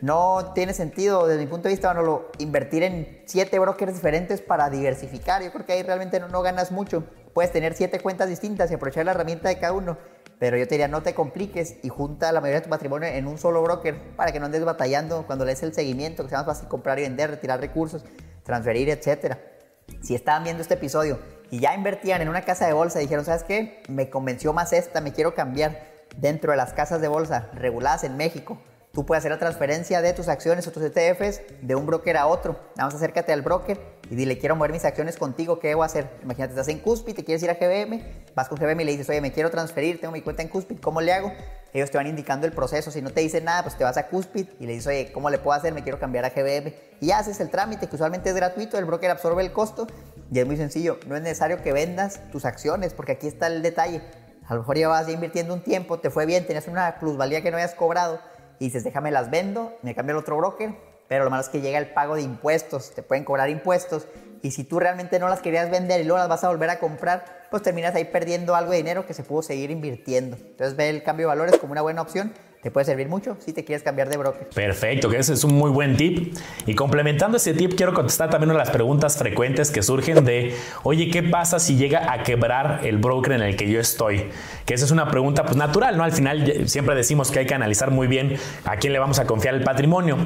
No tiene sentido, desde mi punto de vista, lo invertir en siete brokers diferentes para diversificar. Yo creo que ahí realmente no, no ganas mucho. Puedes tener siete cuentas distintas y aprovechar la herramienta de cada uno pero yo te diría, no te compliques y junta la mayoría de tu patrimonio en un solo broker para que no andes batallando cuando lees el seguimiento, que sea más fácil comprar y vender, retirar recursos, transferir, etc. Si estaban viendo este episodio y ya invertían en una casa de bolsa y dijeron, ¿sabes qué? Me convenció más esta, me quiero cambiar dentro de las casas de bolsa reguladas en México. Tú puedes hacer la transferencia de tus acciones o tus ETFs de un broker a otro. Vamos, acércate al broker y dile, quiero mover mis acciones contigo, ¿qué debo hacer? Imagínate, estás en Cuspid, te quieres ir a GBM, vas con GBM y le dices, oye, me quiero transferir, tengo mi cuenta en Cuspid, ¿cómo le hago? Ellos te van indicando el proceso, si no te dicen nada, pues te vas a Cuspid y le dices, oye, ¿cómo le puedo hacer? Me quiero cambiar a GBM. Y haces el trámite, que usualmente es gratuito, el broker absorbe el costo y es muy sencillo. No es necesario que vendas tus acciones, porque aquí está el detalle. A lo mejor ya vas invirtiendo un tiempo, te fue bien, tenías una plusvalía que no habías cobrado y dices, déjame las vendo, me cambio al otro broker, pero lo malo es que llega el pago de impuestos, te pueden cobrar impuestos y si tú realmente no las querías vender y luego las vas a volver a comprar, pues terminas ahí perdiendo algo de dinero que se pudo seguir invirtiendo. Entonces ve el cambio de valores como una buena opción te puede servir mucho si te quieres cambiar de broker. Perfecto, que ese es un muy buen tip. Y complementando ese tip, quiero contestar también una de las preguntas frecuentes que surgen de, oye, ¿qué pasa si llega a quebrar el broker en el que yo estoy? Que esa es una pregunta pues natural, ¿no? Al final siempre decimos que hay que analizar muy bien a quién le vamos a confiar el patrimonio.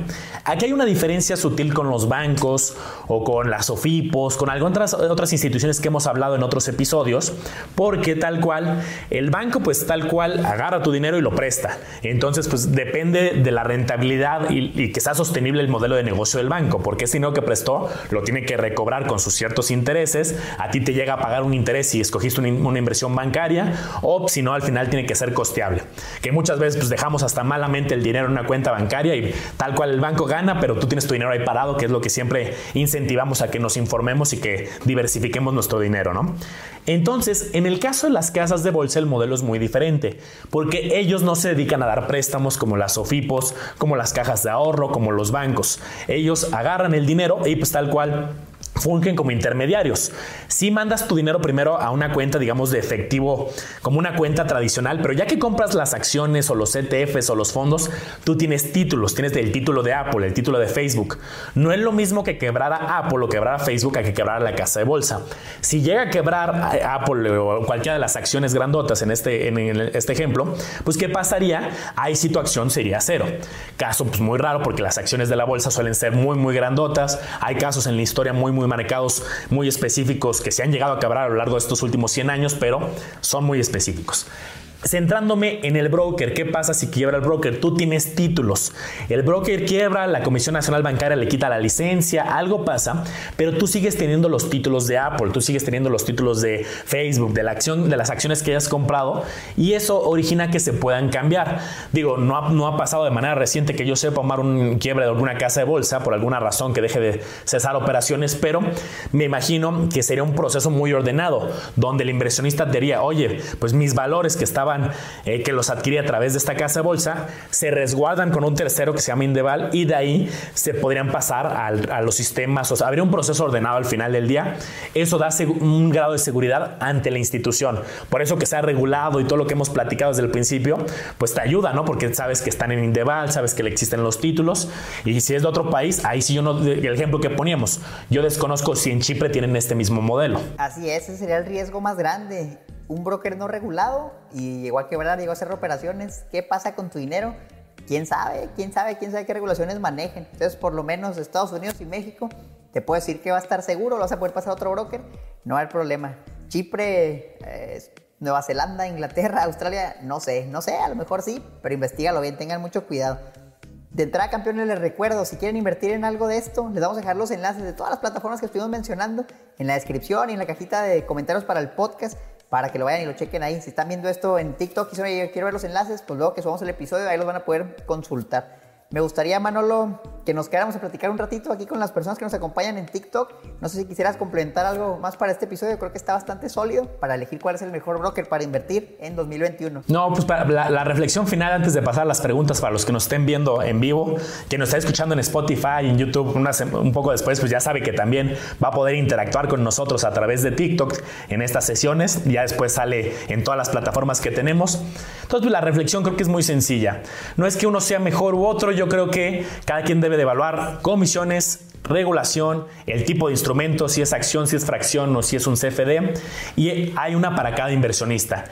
Aquí hay una diferencia sutil con los bancos o con las OFIPOS, con algunas otras instituciones que hemos hablado en otros episodios, porque tal cual, el banco pues tal cual agarra tu dinero y lo presta. Entonces pues depende de la rentabilidad y, que sea sostenible el modelo de negocio del banco, porque ese dinero que prestó lo tiene que recobrar con sus ciertos intereses, a ti te llega a pagar un interés si escogiste una, una inversión bancaria o si no al final tiene que ser costeable. Que muchas veces pues dejamos hasta malamente el dinero en una cuenta bancaria y tal cual el banco gana, pero tú tienes tu dinero ahí parado, que es lo que siempre incentivamos a que nos informemos y que diversifiquemos nuestro dinero, ¿no? Entonces, en el caso de las casas de bolsa, el modelo es muy diferente, porque ellos no se dedican a dar préstamos como las OFIPOS, como las cajas de ahorro, como los bancos. Ellos agarran el dinero y pues tal cual fungen como intermediarios. Si mandas tu dinero primero a una cuenta, digamos, de efectivo, como una cuenta tradicional, pero ya que compras las acciones o los ETFs o los fondos, tú tienes títulos, tienes el título de Apple, el título de Facebook. No es lo mismo que quebrara Apple o quebrara Facebook a que quebrara la casa de bolsa. Si llega a quebrar Apple o cualquiera de las acciones grandotas en este, en este ejemplo, pues ¿qué pasaría? Ahí sí tu acción sería cero. Caso pues muy raro porque las acciones de la bolsa suelen ser muy, muy grandotas. Hay casos en la historia muy, muy marcados muy específicos que se han llegado a quebrar a lo largo de estos últimos 100 años, pero son muy específicos. Centrándome en el broker, ¿qué pasa si quiebra el broker? Tú tienes títulos. El broker quiebra, la Comisión Nacional Bancaria le quita la licencia, algo pasa, pero tú sigues teniendo los títulos de Apple, tú sigues teniendo los títulos de Facebook, de la acción, de las acciones que hayas comprado, y eso origina que se puedan cambiar. Digo, no ha, pasado de manera reciente que yo sepa tomar un quiebre de alguna casa de bolsa por alguna razón que deje de cesar operaciones, pero me imagino que sería un proceso muy ordenado, donde el inversionista diría, oye, pues mis valores que estaban eh, que los adquirí a través de esta casa de bolsa, se resguardan con un tercero que se llama Indeval y de ahí se podrían pasar a los sistemas, o sea, habría un proceso ordenado al final del día. Eso da un grado de seguridad ante la institución. Por eso que se ha regulado y todo lo que hemos platicado desde el principio, pues te ayuda, ¿no? Porque sabes que están en Indeval, sabes que le existen los títulos y si es de otro país, ahí sí yo no, el ejemplo que poníamos, yo desconozco si en Chipre tienen este mismo modelo. Así es, ese sería el riesgo más grande un broker no regulado y llegó a quebrar, llegó a hacer operaciones, ¿qué pasa con tu dinero? ¿Quién sabe? ¿Quién sabe? ¿Quién sabe qué regulaciones manejen? Entonces, por lo menos Estados Unidos y México, te puedo decir que va a estar seguro, lo vas a poder pasar a otro broker, no hay problema. Chipre, eh, Nueva Zelanda, Inglaterra, Australia, no sé, no sé, a lo mejor sí, pero investigalo bien, tengan mucho cuidado. De entrada, campeones, les recuerdo, si quieren invertir en algo de esto, les vamos a dejar los enlaces de todas las plataformas que estuvimos mencionando en la descripción y en la cajita de comentarios para el podcast para que lo vayan y lo chequen ahí. Si están viendo esto en TikTok y si quiero ver los enlaces, pues luego que subamos el episodio, ahí los van a poder consultar. Me gustaría, Manolo, que nos quedáramos a platicar un ratito aquí con las personas que nos acompañan en TikTok. No sé si quisieras complementar algo más para este episodio. Creo que está bastante sólido para elegir cuál es el mejor broker para invertir en 2021. No, pues para la, reflexión final antes de pasar las preguntas para los que nos estén viendo en vivo, que nos está escuchando en Spotify en YouTube un poco después, pues ya sabe que también va a poder interactuar con nosotros a través de TikTok en estas sesiones. Ya después sale en todas las plataformas que tenemos. Entonces, pues la reflexión creo que es muy sencilla. No es que uno sea mejor u otro yo creo que cada quien debe de evaluar comisiones, regulación, el tipo de instrumento, si es acción, si es fracción o si es un CFD. Y hay una para cada inversionista.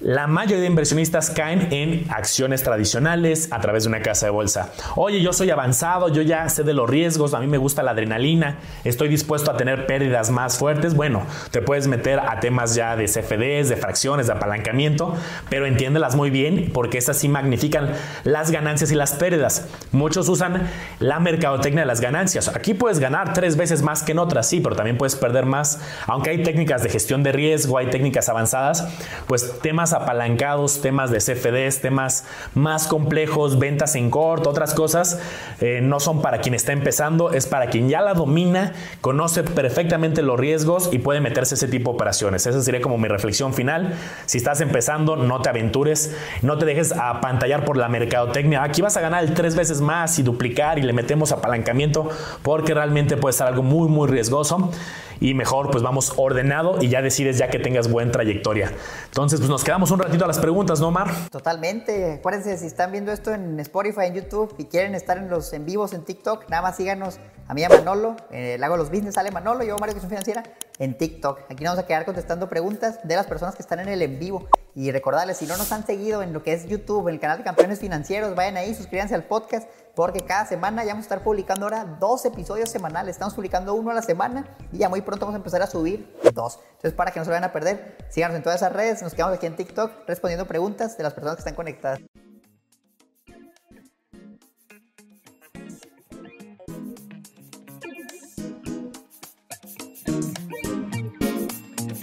La mayoría de inversionistas caen en acciones tradicionales a través de una casa de bolsa. Oye, yo soy avanzado, yo ya sé de los riesgos, a mí me gusta la adrenalina, estoy dispuesto a tener pérdidas más fuertes. Bueno, te puedes meter a temas ya de CFDs, de fracciones, de apalancamiento, pero entiéndelas muy bien porque esas sí magnifican las ganancias y las pérdidas. Muchos usan la mercadotecnia de las ganancias. Aquí puedes ganar tres veces más que en otras, sí, pero también puedes perder más. Aunque hay técnicas de gestión de riesgo, hay técnicas avanzadas, pues temas apalancados, temas de CFDs, temas más complejos, ventas en corto, otras cosas, eh, no son para quien está empezando, es para quien ya la domina, conoce perfectamente los riesgos y puede meterse ese tipo de operaciones. Esa sería como mi reflexión final. Si estás empezando, no te aventures, no te dejes apantallar por la mercadotecnia. Aquí vas a ganar tres veces más y duplicar y le metemos apalancamiento porque realmente puede ser algo muy, muy riesgoso. Y mejor pues vamos ordenado y ya decides ya que tengas buena trayectoria. Entonces pues nos quedamos un ratito a las preguntas, ¿no, Omar? Totalmente. Acuérdense, si están viendo esto en Spotify, en YouTube y quieren estar en los en vivos en TikTok, nada más síganos a mí a Manolo, eh, el hago los business, sale Manolo, yo Mario Educación Financiera en TikTok. Aquí nos vamos a quedar contestando preguntas de las personas que están en el en vivo. Y recordarles, si no nos han seguido en lo que es YouTube, en el canal de Campeones Financieros, vayan ahí, suscríbanse al podcast, porque cada semana ya vamos a estar publicando ahora dos episodios semanales. Estamos publicando uno a la semana y ya muy pronto vamos a empezar a subir dos. Entonces, para que no se vayan a perder, síganos en todas esas redes. Nos quedamos aquí en TikTok respondiendo preguntas de las personas que están conectadas.